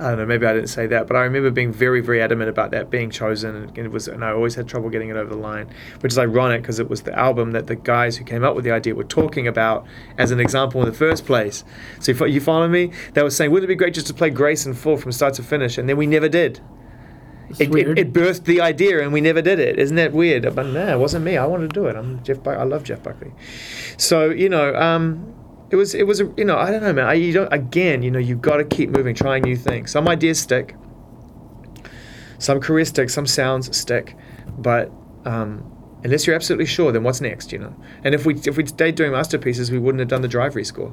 I don't know, maybe I didn't say that, but I remember being very, very adamant about that being chosen, and it was, and I always had trouble getting it over the line, which is ironic because it was the album that the guys who came up with the idea were talking about as an example in the first place. So you, you follow me? They were saying, wouldn't it be great just to play Grace in full from start to finish, and then we never did. It, it, it, birthed the idea, and we never did it. Isn't that weird? But no, it wasn't me. I wanted to do it. I'm Jeff. I love Jeff Buckley. So you know, um, it was it was a, you know I don't know, man. I, you don't again. You know, you've got to keep moving, trying new things. Some ideas stick. Some careers stick. Some sounds stick, but. Um, unless you're absolutely sure, then what's next? You know, and if we if we stayed doing masterpieces, we wouldn't have done the drive rescore,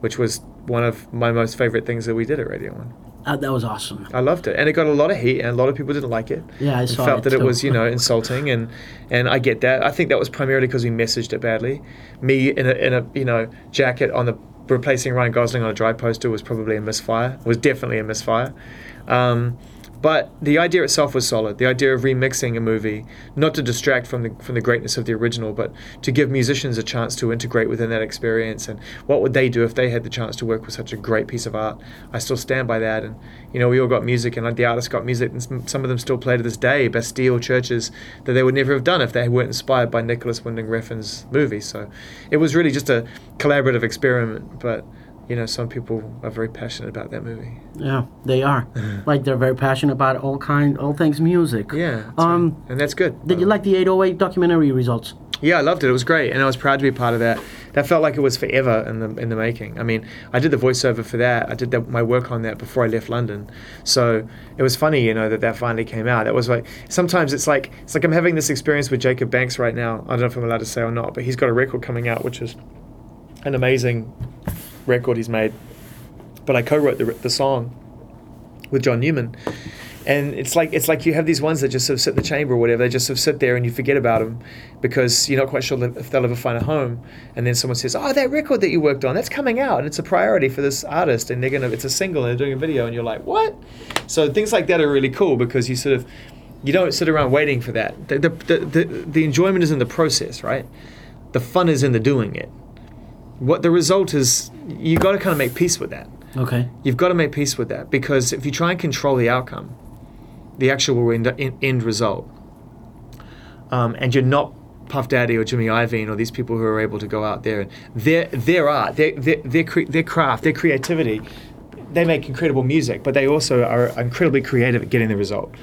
which was one of my most favorite things that we did at Radio One. Uh, that was awesome. I loved it, and it got a lot of heat, and a lot of people didn't like it. Yeah, I saw felt it that it was you know insulting, and and I get that. I think that was primarily because we messaged it badly. Me in a in a you know jacket on the replacing Ryan Gosling on a Drive poster was probably a misfire. Was definitely a misfire. Um, but the idea itself was solid. The idea of remixing a movie, not to distract from the from the greatness of the original, but to give musicians a chance to integrate within that experience. And what would they do if they had the chance to work with such a great piece of art? I still stand by that. And you know, we all got music, and the artists got music, and some- of them still play to this day. Bastille CHVRCHES that they would never have done if they weren't inspired by Nicolas Winding Refn's movie. So it was really just a collaborative experiment. But you know, some people are very passionate about that movie. Yeah, they are. like they're very passionate about all kind, all things music. Yeah. Um, right. and that's good. Did you like the 808 documentary results? Yeah, I loved it. It was great, and I was proud to be part of that. That felt like it was forever in the in the making. I mean, I did the voiceover for that. I did that, my work on that before I left London, so it was funny, you know, that that finally came out. That was like sometimes it's like it's like I'm having this experience with Jacob Banks right now. I don't know if I'm allowed to say or not, but he's got a record coming out, which is an amazing record he's made. But I co-wrote the the song with John Newman. And it's like it's like you have these ones that just sort of sit in the chamber or whatever. They just sort of sit there and you forget about them because you're not quite sure if they'll ever find a home. And then someone says, "Oh, that record that you worked on, that's coming out, and it's a priority for this artist, and they're gonna, it's a single, and they're doing a video." And you're like, "What?" So things like that are really cool because you sort of you don't sit around waiting for that. The the the, the, the enjoyment is in the process, right? The fun is in the doing it. What the result is, you've got to kind of make peace with that. Okay. You've got to make peace with that because if you try and control the outcome, the actual end, end, result, um, and you're not Puff Daddy or Jimmy Iovine or these people who are able to go out there and their their art, their their their, cre- their craft, their creativity, they make incredible music, but they also are incredibly creative at getting the result.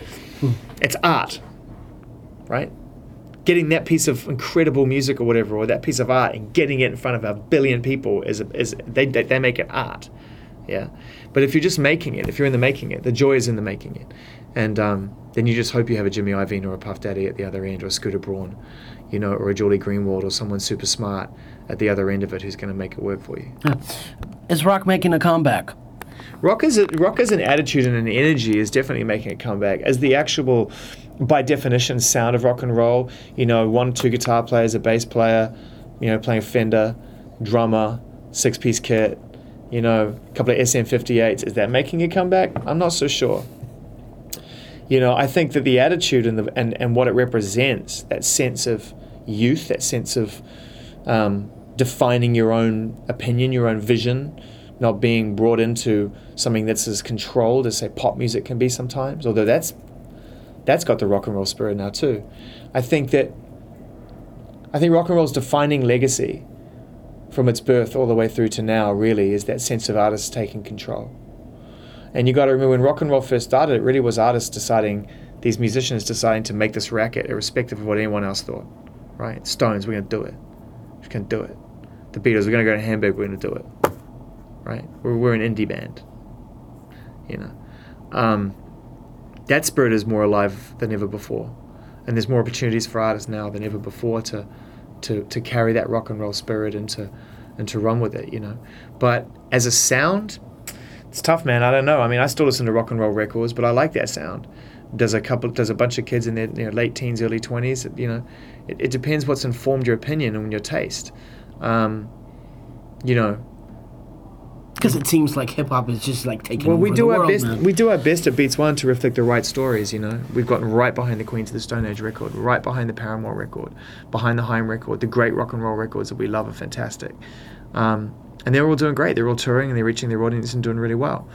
It's art, right? Getting that piece of incredible music or whatever, or that piece of art, and getting it in front of a billion people is is they they, they make it art. Yeah. But if you're just making it, if you're in the making it, the joy is in the making it. And um, then you just hope you have a Jimmy Iovine or a Puff Daddy at the other end, or a Scooter Braun, you know, or a Julie Greenwald, or someone super smart at the other end of it who's going to make it work for you. Is rock making a comeback? Rock as, a, rock as an attitude and an energy is definitely making a comeback. As the actual, by definition, sound of rock and roll, you know, one, two guitar players, a bass player, you know, playing Fender, drummer, six piece kit, you know, a couple of SM58s. Is that making a comeback? I'm not so sure. You know, I think that the attitude and, the, and, and what it represents, that sense of youth, that sense of um, defining your own opinion, your own vision, not being brought into something that's as controlled as say pop music can be sometimes. Although that's that's got the rock and roll spirit now too. I think that I think rock and roll's defining legacy from its birth all the way through to now really is that sense of artists taking control. And you got to remember when rock and roll first started, it really was artists deciding, these musicians deciding to make this racket, irrespective of what anyone else thought. Right? Stones, we're going to do it. We're going to do it. The Beatles, we're going to go to Hamburg, we're going to do it. Right? We're, we're an indie band. You know, um, that spirit is more alive than ever before, and there's more opportunities for artists now than ever before to, to, to carry that rock and roll spirit and to, and to run with it. You know, but as a sound, it's tough, man. I don't know. I mean, I still listen to rock and roll records, but I like that sound. There's a couple, there's a bunch of kids in their you know, late teens, early twenties. You know, it, it depends what's informed your opinion and your taste. Um, you know, Because it seems like hip hop is just like taking well, we do the our world, best. man. We do our best at Beats One to reflect the right stories. You know, we've gotten right behind the Queens of the Stone Age record, right behind the Paramore record, behind the Haim record. The great rock and roll records that we love are fantastic, um, and they're all doing great. They're all touring and they're reaching their audience and doing really well.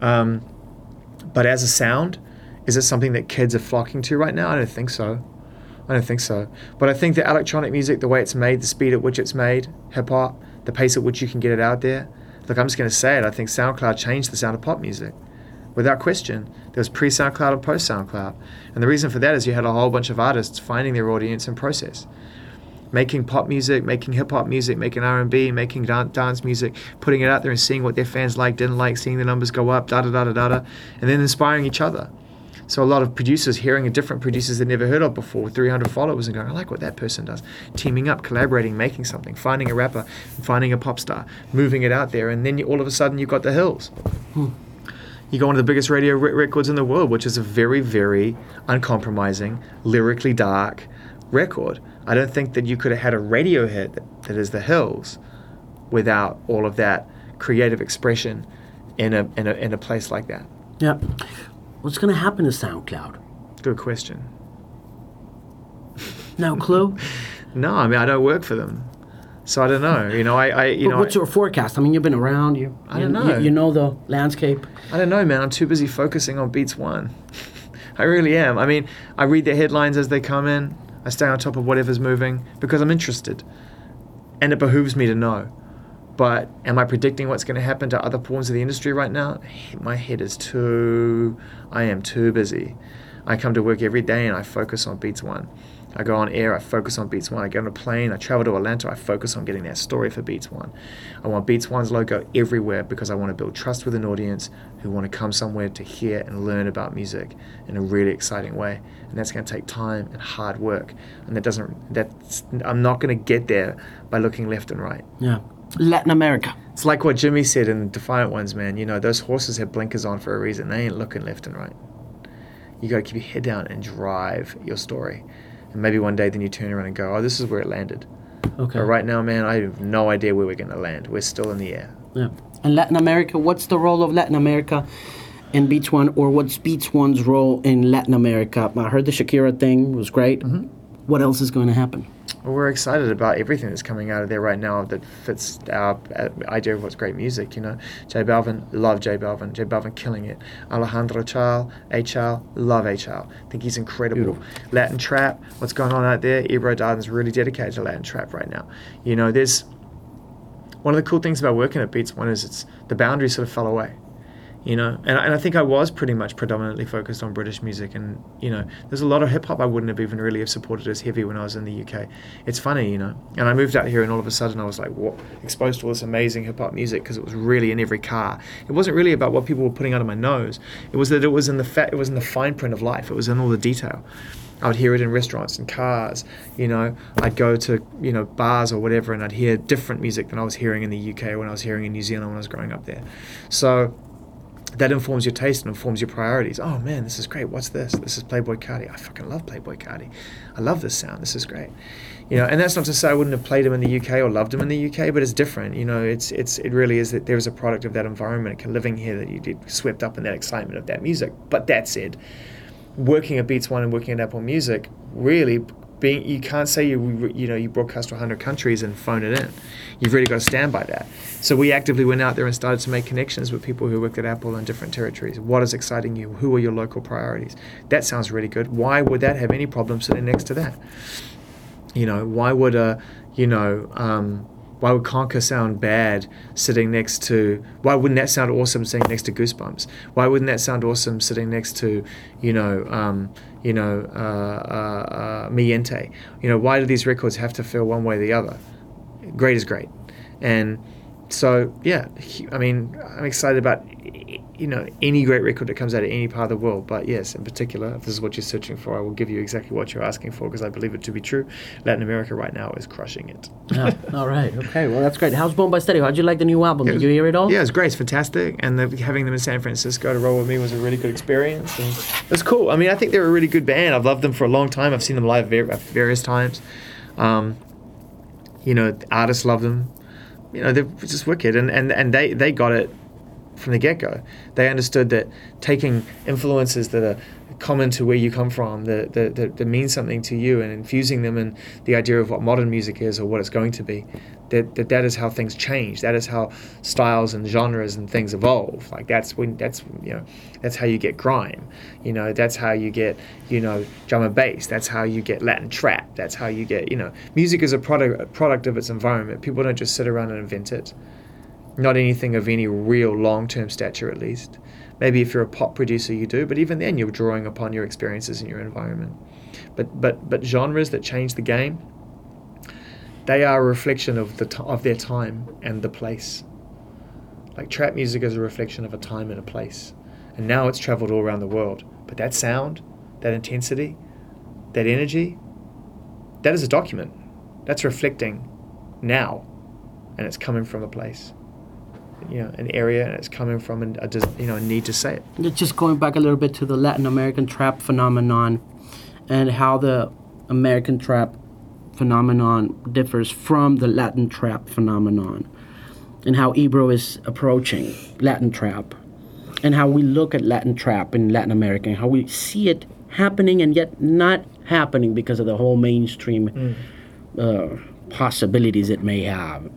Um, but as a sound, is it something that kids are flocking to right now? I don't think so. I don't think so. But I think that electronic music, the way it's made, the speed at which it's made, hip hop, the pace at which you can get it out there. Look, I'm just going to say it. I think SoundCloud changed the sound of pop music. Without question, there was pre SoundCloud and post SoundCloud. And the reason for that is you had a whole bunch of artists finding their audience and process. Making pop music, making hip hop music, making R&B, making dance music, putting it out there and seeing what their fans like, didn't like, seeing the numbers go up, da da da da, da, and then inspiring each other. So a lot of producers hearing a different producers they'd never heard of before, with 300 followers, and going, I like what that person does. Teaming up, collaborating, making something, finding a rapper, finding a pop star, moving it out there, and then you, all of a sudden you've got the hills. You You go on to the biggest radio re- records in the world, which is a very, very uncompromising, lyrically dark record. I don't think that you could have had a radio hit that, that is The Hills without all of that creative expression in a, in a, in a place like that. Yeah. What's going to happen to SoundCloud? Good question. No clue. No, I mean I don't work for them, so I don't know. You know, I, I you But know, what's I, your forecast? I mean, you've been around. You, I don't know. You, you know the landscape. I don't know, man. I'm too busy focusing on Beats One. I really am. I mean, I read the headlines as they come in. I stay on top of whatever's moving because I'm interested, and it behooves me to know. But am I predicting what's going to happen to other forms of the industry right now? My head is too. I am too busy. I come to work every day and I focus on Beats One. I go on air, I focus on Beats One. I get on a plane, I travel to Atlanta, I focus on getting that story for Beats One. I want Beats One's logo everywhere because I want to build trust with an audience who want to come somewhere to hear and learn about music in a really exciting way. And that's going to take time and hard work. And that doesn't, that's, I'm not going to get there by looking left and right. Yeah. Latin America. It's like what Jimmy said in Defiant Ones, man. You know, those horses have blinkers on for a reason. They ain't looking left and right. You got to keep your head down and drive your story. And maybe one day then you turn around and go, oh, this is where it landed. Okay. But right now, man, I have no idea where we're going to land. We're still in the air. Yeah. And Latin America, what's the role of Latin America in Beats One, or what's Beats One's role in Latin America? I heard the Shakira thing was great. Mm-hmm. What else is going to happen? Well, we're excited about everything that's coming out of there right now that fits our uh, idea of what's great music. You know, J Balvin, love J Balvin. J Balvin killing it. Alejandro Chal, H.L., love H.L. think he's incredible. Beautiful. Latin trap, what's going on out there? Ebro Darden's really dedicated to Latin trap right now. You know, there's one of the cool things about working at Beats One is it's the boundaries sort of fell away. You know, and, and I think I was pretty much predominantly focused on British music, and you know, there's a lot of hip hop I wouldn't have even really have supported as heavy when I was in the UK. It's funny, you know, and I moved out here, and all of a sudden I was like, what, exposed to all this amazing hip hop music because it was really in every car. It wasn't really about what people were putting under my nose. It was that it was in the it was in the fine print of life. It was in all the detail. I would hear it in restaurants and cars. You know, I'd go to you know bars or whatever, and I'd hear different music than I was hearing in the UK when I was hearing in New Zealand when I was growing up there. So that informs your taste and informs your priorities. Oh man, this is great. What's this? This is Playboi Carti. I fucking love Playboi Carti. I love this sound. This is great. You know, and that's not to say I wouldn't have played him in the UK or loved him in the UK, but it's different. You know, it's it's it really is that there's a product of that environment, living here, that you get swept up in that excitement of that music. But that said, working at Beats One and working at Apple Music, really being you can't say you you know you broadcast to 100 countries and phone it in. You've really got to stand by that. So we actively went out there and started to make connections with people who worked at Apple in different territories. What is exciting you? Who are your local priorities? That sounds really good. Why would that have any problem sitting next to that? You know, why would a you know um, why would Conquer sound bad sitting next to? Why wouldn't that sound awesome sitting next to Goosebumps? Why wouldn't that sound awesome sitting next to, you know, um, you know, uh, uh, uh, Miente? You know, why do these records have to feel one way or the other? Great is great, and so yeah, I mean, I'm excited about you know any great record that comes out of any part of the world. But yes, in particular, if this is what you're searching for, I will give you exactly what you're asking for because I believe it to be true. Latin America right now is crushing it. Yeah. all right. Okay. Well, that's great. How's Bomba Estéreo? How'd you like the new album? Did you hear it all? Yeah, it's great. It's fantastic. And the, having them in San Francisco to roll with me was a really good experience. And it was cool. I mean, I think they're a really good band. I've loved them for a long time. I've seen them live var- various times. Um, you know, artists love them. You know, they're just wicked. And, and, and they, they got it from the get go. They understood that taking influences that are common to where you come from, that, that, that, that mean something to you, and infusing them in the idea of what modern music is or what it's going to be, that, that that is how things change. That is how styles and genres and things evolve. Like that's when that's you know that's how you get grime. You know that's how you get you know drum and bass. That's how you get Latin trap. That's how you get you know music is a product a product of its environment. People don't just sit around and invent it not anything of any real long term stature, at least. Maybe if you're a pop producer, you do, but even then, you're drawing upon your experiences in your environment. But but but genres that change the game, they are a reflection of the t- of their time and the place. Like trap music is a reflection of a time and a place, and now it's traveled all around the world. But that sound, that intensity, that energy, that is a document. That's reflecting now, and it's coming from a place. You know an area and it's coming from and a, des- you know a need to say it. Just going back a little bit to the Latin American trap phenomenon and how the American trap phenomenon differs from the Latin trap phenomenon and how Ebro is approaching Latin trap and how we look at Latin trap in Latin America and how we see it happening and yet not happening because of the whole mainstream uh, possibilities it may have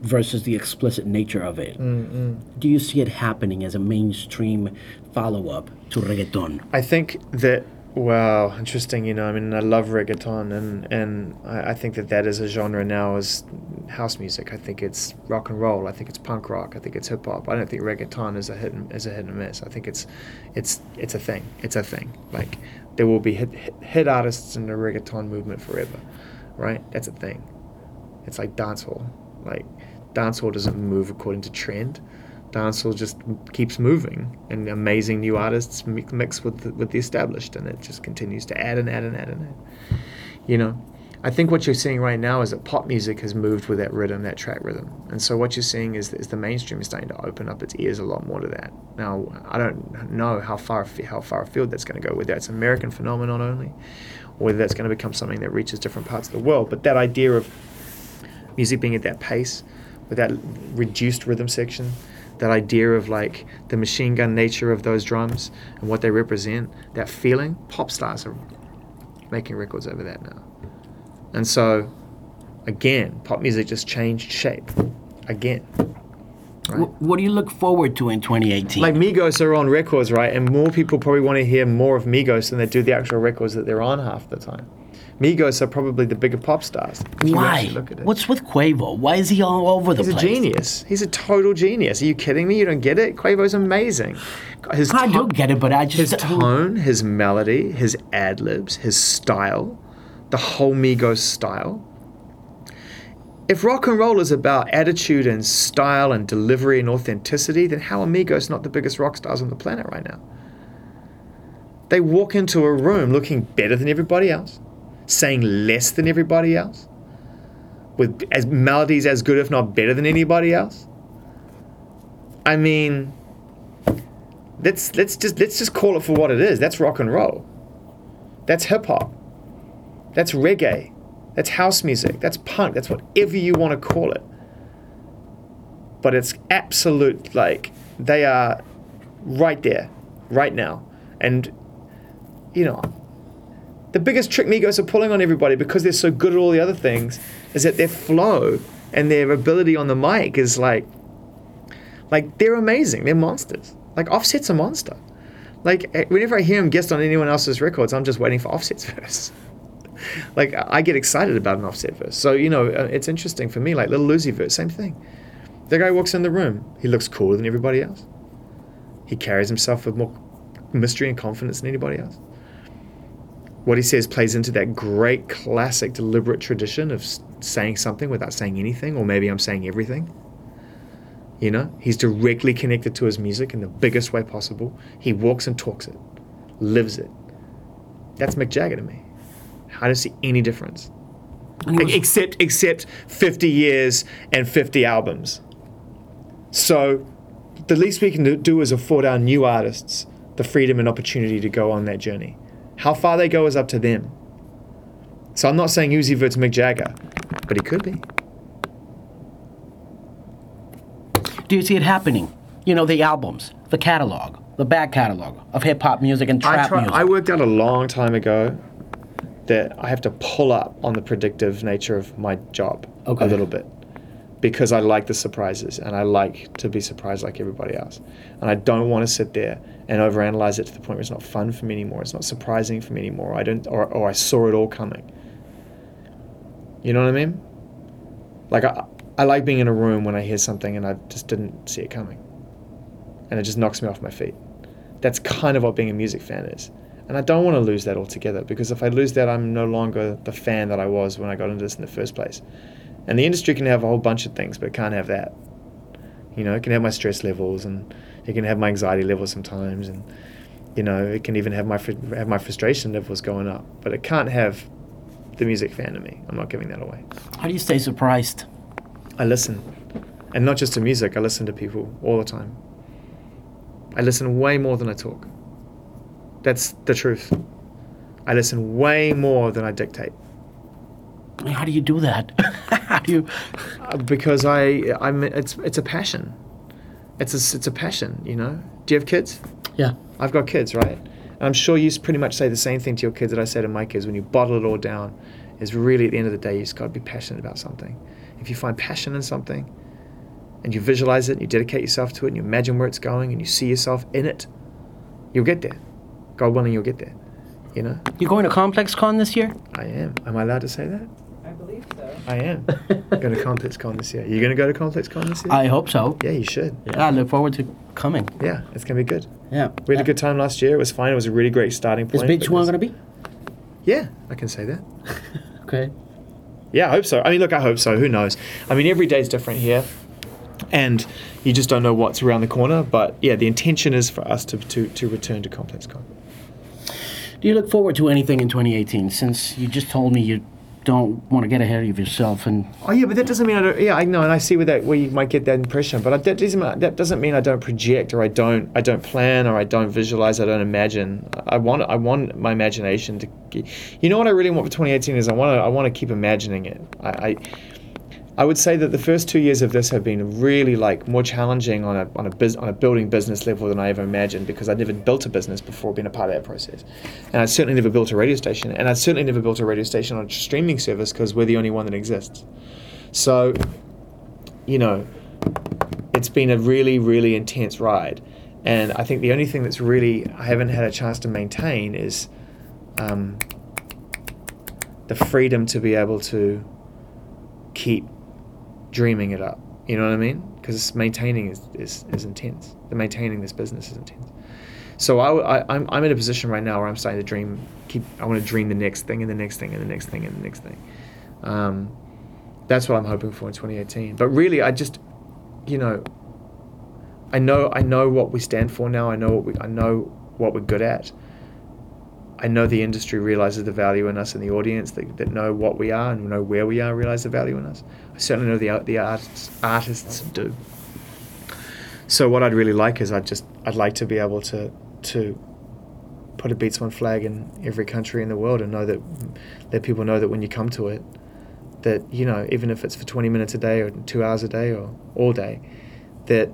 versus the explicit nature of it. Mm, mm. Do you see it happening as a mainstream follow up to reggaeton? I think that wow, interesting. You know, I mean, I love reggaeton, and and I, I think that that is a genre now as house music. I think it's rock and roll. I think it's punk rock. I think it's hip hop. I don't think reggaeton is a hit and, is a hit and miss. I think it's it's it's a thing. It's a thing. Like there will be hit, hit, hit artists in the reggaeton movement forever, right? That's a thing. It's like dancehall. Like dancehall doesn't move according to trend. Dancehall just keeps moving, and amazing new artists mix with the, with the established, and it just continues to add and add and add and add. You know, I think what you're seeing right now is that pop music has moved with that rhythm, that track rhythm, and so what you're seeing is, is the mainstream is starting to open up its ears a lot more to that. Now, I don't know how far how far afield that's going to go, whether it's American phenomenon only, or whether that's going to become something that reaches different parts of the world. But that idea of music being at that pace, with that reduced rhythm section, that idea of like the machine gun nature of those drums and what they represent, that feeling, pop stars are making records over that now. And so, again, pop music just changed shape. Again. Right? Wh- What do you look forward to in 2018? Like Migos are on records, right? And more people probably want to hear more of Migos than they do the actual records that they're on half the time. Migos are probably the bigger pop stars. Why? Look at it. What's with Quavo? Why is he all over the place? He's a genius. He's a total genius. Are you kidding me? You don't get it? Quavo's amazing. His I do get it, but I just his tone, his melody, his ad libs, his style, the whole Migos style. If rock and roll is about attitude and style and delivery and authenticity, then how are Migos not the biggest rock stars on the planet right now? They walk into a room looking better than everybody else, saying less than everybody else, with as melodies as good, if not better than anybody else. I mean, let's let's just let's just call it for what it is. That's rock and roll. That's hip hop. That's reggae. That's house music. That's punk. That's whatever you want to call it. But it's absolute like they are right there, right now. And you know, the biggest trick Migos are pulling on everybody because they're so good at all the other things is that their flow and their ability on the mic is like like they're amazing. They're monsters. Like Offset's a monster. Like eh, whenever I hear him guest on anyone else's records, I'm just waiting for Offset's verse. like I get excited about an Offset verse. So you know, uh, it's interesting for me. Like Little Uzi Vert, same thing. The guy walks in the room. He looks cooler than everybody else. He carries himself with more mystery and confidence than anybody else. What he says plays into that great classic deliberate tradition of saying something without saying anything, or maybe I'm saying everything. You know, he's directly connected to his music in the biggest way possible. He walks and talks it, lives it. That's Mick Jagger to me. I don't see any difference. Except except 50 years and 50 albums. So the least we can do is afford our new artists the freedom and opportunity to go on that journey. How far they go is up to them. So I'm not saying Uzi Vert's Mick Jagger, but he could be. do you see it happening? You know, the albums, the catalog, the back catalog of hip hop music and I, trap try, music. I worked out a long time ago that I have to pull up on the predictive nature of my job Okay. a little bit because I like the surprises and I like to be surprised like everybody else. And I don't want to sit there and overanalyze it to the point where it's not fun for me anymore. It's not surprising for me anymore. I don't, or, or I saw it all coming. You know what I mean? Like I, I like being in a room when I hear something and I just didn't see it coming, and it just knocks me off my feet. That's kind of what being a music fan is. And I don't want to lose that altogether because if I lose that, I'm no longer the fan that I was when I got into this in the first place. And the industry can have a whole bunch of things, but it can't have that. You know, it can have my stress levels and it can have my anxiety levels sometimes, and you know, it can even have my fr- have my frustration levels going up. But it can't have the music fan in me. I'm not giving that away. How do you stay surprised? I listen. And not just to music, I listen to people all the time. I listen way more than I talk. That's the truth. I listen way more than I dictate. How do you do that? How do you? Uh, because I, I'm, it's, it's a passion. It's a, it's a passion, you know. Do you have kids? Yeah. I've got kids, right? And I'm sure you pretty much say the same thing to your kids that I say to my kids. When you bottle it all down, is really at the end of the day, you just got to be passionate about something. If you find passion in something, and you visualize it, and you dedicate yourself to it, and you imagine where it's going, and you see yourself in it, you'll get there. God willing, you'll get there. You know, You going to Complex Con this year? I am. Am I allowed to say that? I believe so. I am. going to Complex Con this year. You're going to go to Complex Con this year? I hope so. yeah, you should. Yeah, I look forward to coming. Yeah, it's going to be good. Yeah. We had a good time last year. It was fine. It was a really great starting Is point. Beats One because- going to be? Yeah, I can say that. Okay. Yeah, I hope so. I mean, look, I hope so. Who knows? I mean, every day's different here, and you just don't know what's around the corner. But yeah, the intention is for us to to, to return to Complex Con. Do you look forward to anything in 2018? Since you just told me you don't want to get ahead of yourself and Oh yeah, but that doesn't mean I don't. Yeah, I know, and I see where that where you might get that impression. But I, that doesn't that doesn't mean I don't project or I don't I don't plan or I don't visualize. I don't imagine. I want I want my imagination to. You know what I really want for 2018 is I want to I want to keep imagining it. I. I I would say that the first two years of this have been really like more challenging on a on a on a building business level than I ever imagined because I'd never built a business before being a part of that process, and I'd certainly never built a radio station, and I'd certainly never built a radio station on a streaming service because we're the only one that exists. So, you know, it's been a really really intense ride, and I think the only thing that's really I haven't had a chance to maintain is um, the freedom to be able to keep dreaming it up. You know what I mean? Because maintaining is, is, is intense. The maintaining this business is intense. So I, I, I'm, I'm in a position right now where I'm starting to dream. Keep I want to dream the next thing and the next thing and the next thing and the next thing. Um, that's what I'm hoping for in 2018. But really, I just, you know, I know I know what we stand for now. I know what we I know what we're good at. I know the industry realizes the value in us and the audience that, that know what we are and know where we are realize the value in us. I certainly know the the artists artists do. So what I'd really like is I'd just I'd like to be able to to put a Beats One flag in every country in the world and know that let people know that when you come to it that you know even if it's for 20 minutes a day or 2 hours a day or all day that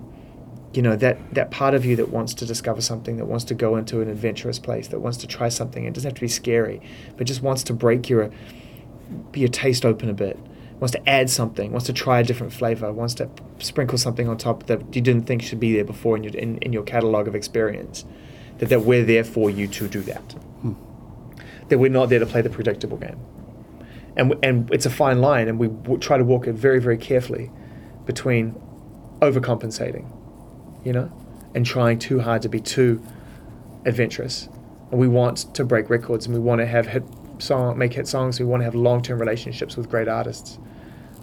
you know that that part of you that wants to discover something that wants to go into an adventurous place that wants to try something it doesn't have to be scary but just wants to break your your taste open a bit wants to add something wants to try a different flavor wants to sprinkle something on top that you didn't think should be there before in your in, in your catalog of experience that, that we're there for you to do that. Hmm. That we're not there to play the predictable game. And and it's a fine line and we w- try to walk it very very carefully between overcompensating you know, and trying too hard to be too adventurous. And we want to break records and we want to have hit song, make hit songs. We want to have long-term relationships with great artists.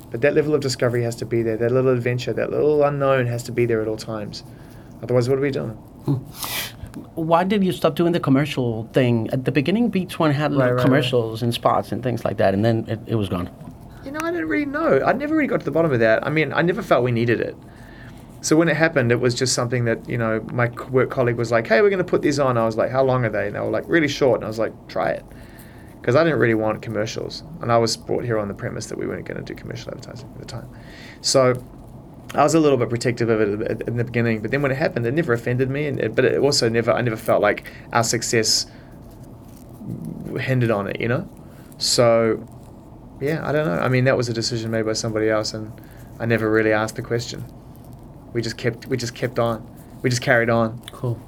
But that level of discovery has to be there. That little adventure, that little unknown has to be there at all times. Otherwise, what are we doing? Hmm. why did you stop doing the commercial thing at the beginning? Beats One had little Right, right, commercials and spots and things like that, and then it, it was gone. You know, I didn't really know. I never really got to the bottom of that. I mean, I never felt we needed it. So when it happened, it was just something that you know my work colleague was like, "Hey, we're going to put these on." I was like, "How long are they?" And they were like, "Really short." And I was like, "Try it," because I didn't really want commercials, and I was brought here on the premise that we weren't going to do commercial advertising at the time. So I was a little bit protective of it in the beginning, but then when it happened, it never offended me, and it, but it also never I never felt like our success hindered on it, you know. So yeah, I don't know. I mean, that was a decision made by somebody else, and I never really asked the question. We just kept we just kept on. We just carried on. Cool.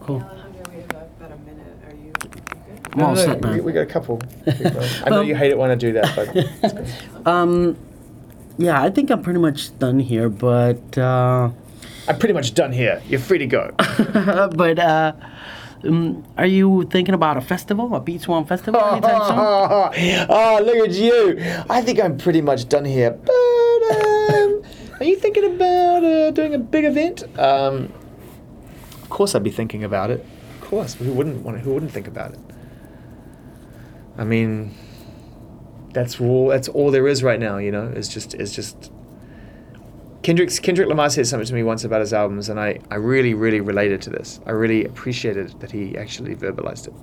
Cool. Alejandro, we have about a minute. Are you, you good? I'm all set, man. we got a couple. I know you hate it when I do that, but. Um, yeah, I think I'm pretty much done here, but uh, I'm pretty much done here. You're free to go. but uh, um, are you thinking about a festival, a Beats One festival anytime soon? oh, look at you. I think I'm pretty much done here. But are you thinking about uh, doing a big event? Um, of course, I'd be thinking about it. Of course, who wouldn't want? Who wouldn't think about it? I mean, that's all. That's all there is right now. You know, it's just is just Kendrick Kendrick Lamar said something to me once about his albums, and I, I really, really related to this. I really appreciated that he actually verbalized it.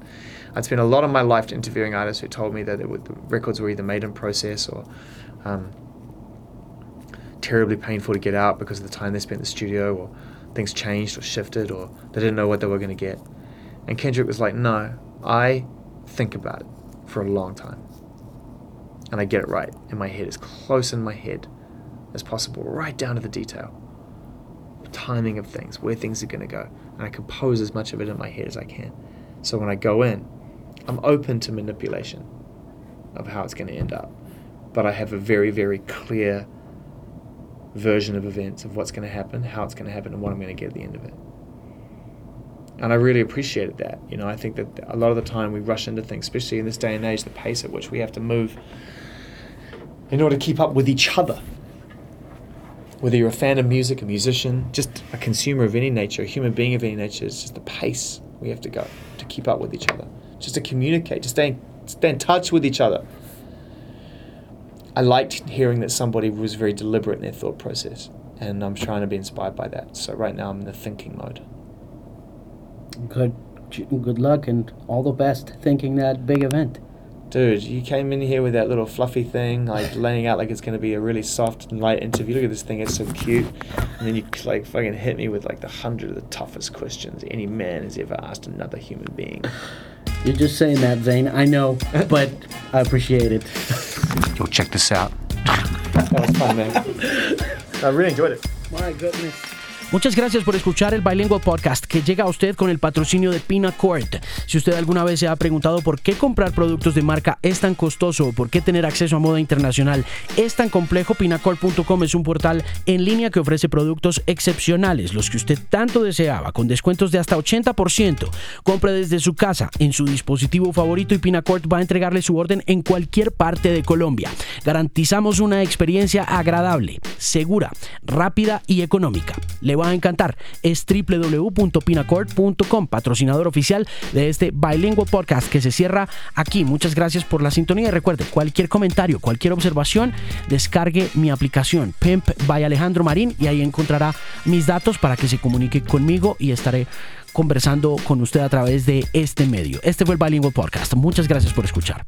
I'd spent a lot of my life interviewing artists who told me that the records were either made in process or um, terribly painful to get out because of the time they spent in the studio, or things changed or shifted, or they didn't know what they were going to get. And Kendrick was like, No, I think about it for a long time. And I get it right in my head, as close in my head as possible, right down to the detail. The Timing of things, where things are going to go. And I compose as much of it in my head as I can. So when I go in, I'm open to manipulation of how it's going to end up. But I have a very, very clear version of events of what's going to happen, how it's going to happen, and what I'm going to get at the end of it. And I really appreciated that. You know, I think that a lot of the time we rush into things, especially in this day and age, the pace at which we have to move in order to keep up with each other whether you're a fan of music, a musician, just a consumer of any nature, a human being of any nature, it's just the pace we have to go to keep up with each other, just to communicate, to stay stay in touch with each other. I liked hearing that somebody was very deliberate in their thought process, and I'm trying to be inspired by that. So right now I'm in the thinking mode. Good, good luck and all the best thinking that big event dude, you came in here with that little fluffy thing, like laying out like it's gonna be a really soft and light interview. Look at this thing, it's so cute. And then you like fucking hit me with like the hundred of the toughest questions any man has ever asked another human being. You're just saying that, Zane. I know, but I appreciate it. Yo, check this out. that was fun, man. I really enjoyed it. My goodness. Muchas gracias por escuchar el Bilingual Podcast que llega a usted con el patrocinio de Pinacord. Si usted alguna vez se ha preguntado por qué comprar productos de marca es tan costoso o por qué tener acceso a moda internacional es tan complejo, Pinacord.com es un portal en línea que ofrece productos excepcionales, los que usted tanto deseaba, con descuentos de hasta 80%. Compre desde su casa, en su dispositivo favorito y Pinacord va a entregarle su orden en cualquier parte de Colombia. Garantizamos una experiencia agradable, segura, rápida y económica va a encantar. Es www.pinacord.com, patrocinador oficial de este Bilingual Podcast que se cierra aquí. Muchas gracias por la sintonía y recuerde, cualquier comentario, cualquier observación, descargue mi aplicación Pimp by Alejandro Marín y ahí encontrará mis datos para que se comunique conmigo y estaré conversando con usted a través de este medio. Este fue el Bilingual Podcast. Muchas gracias por escuchar.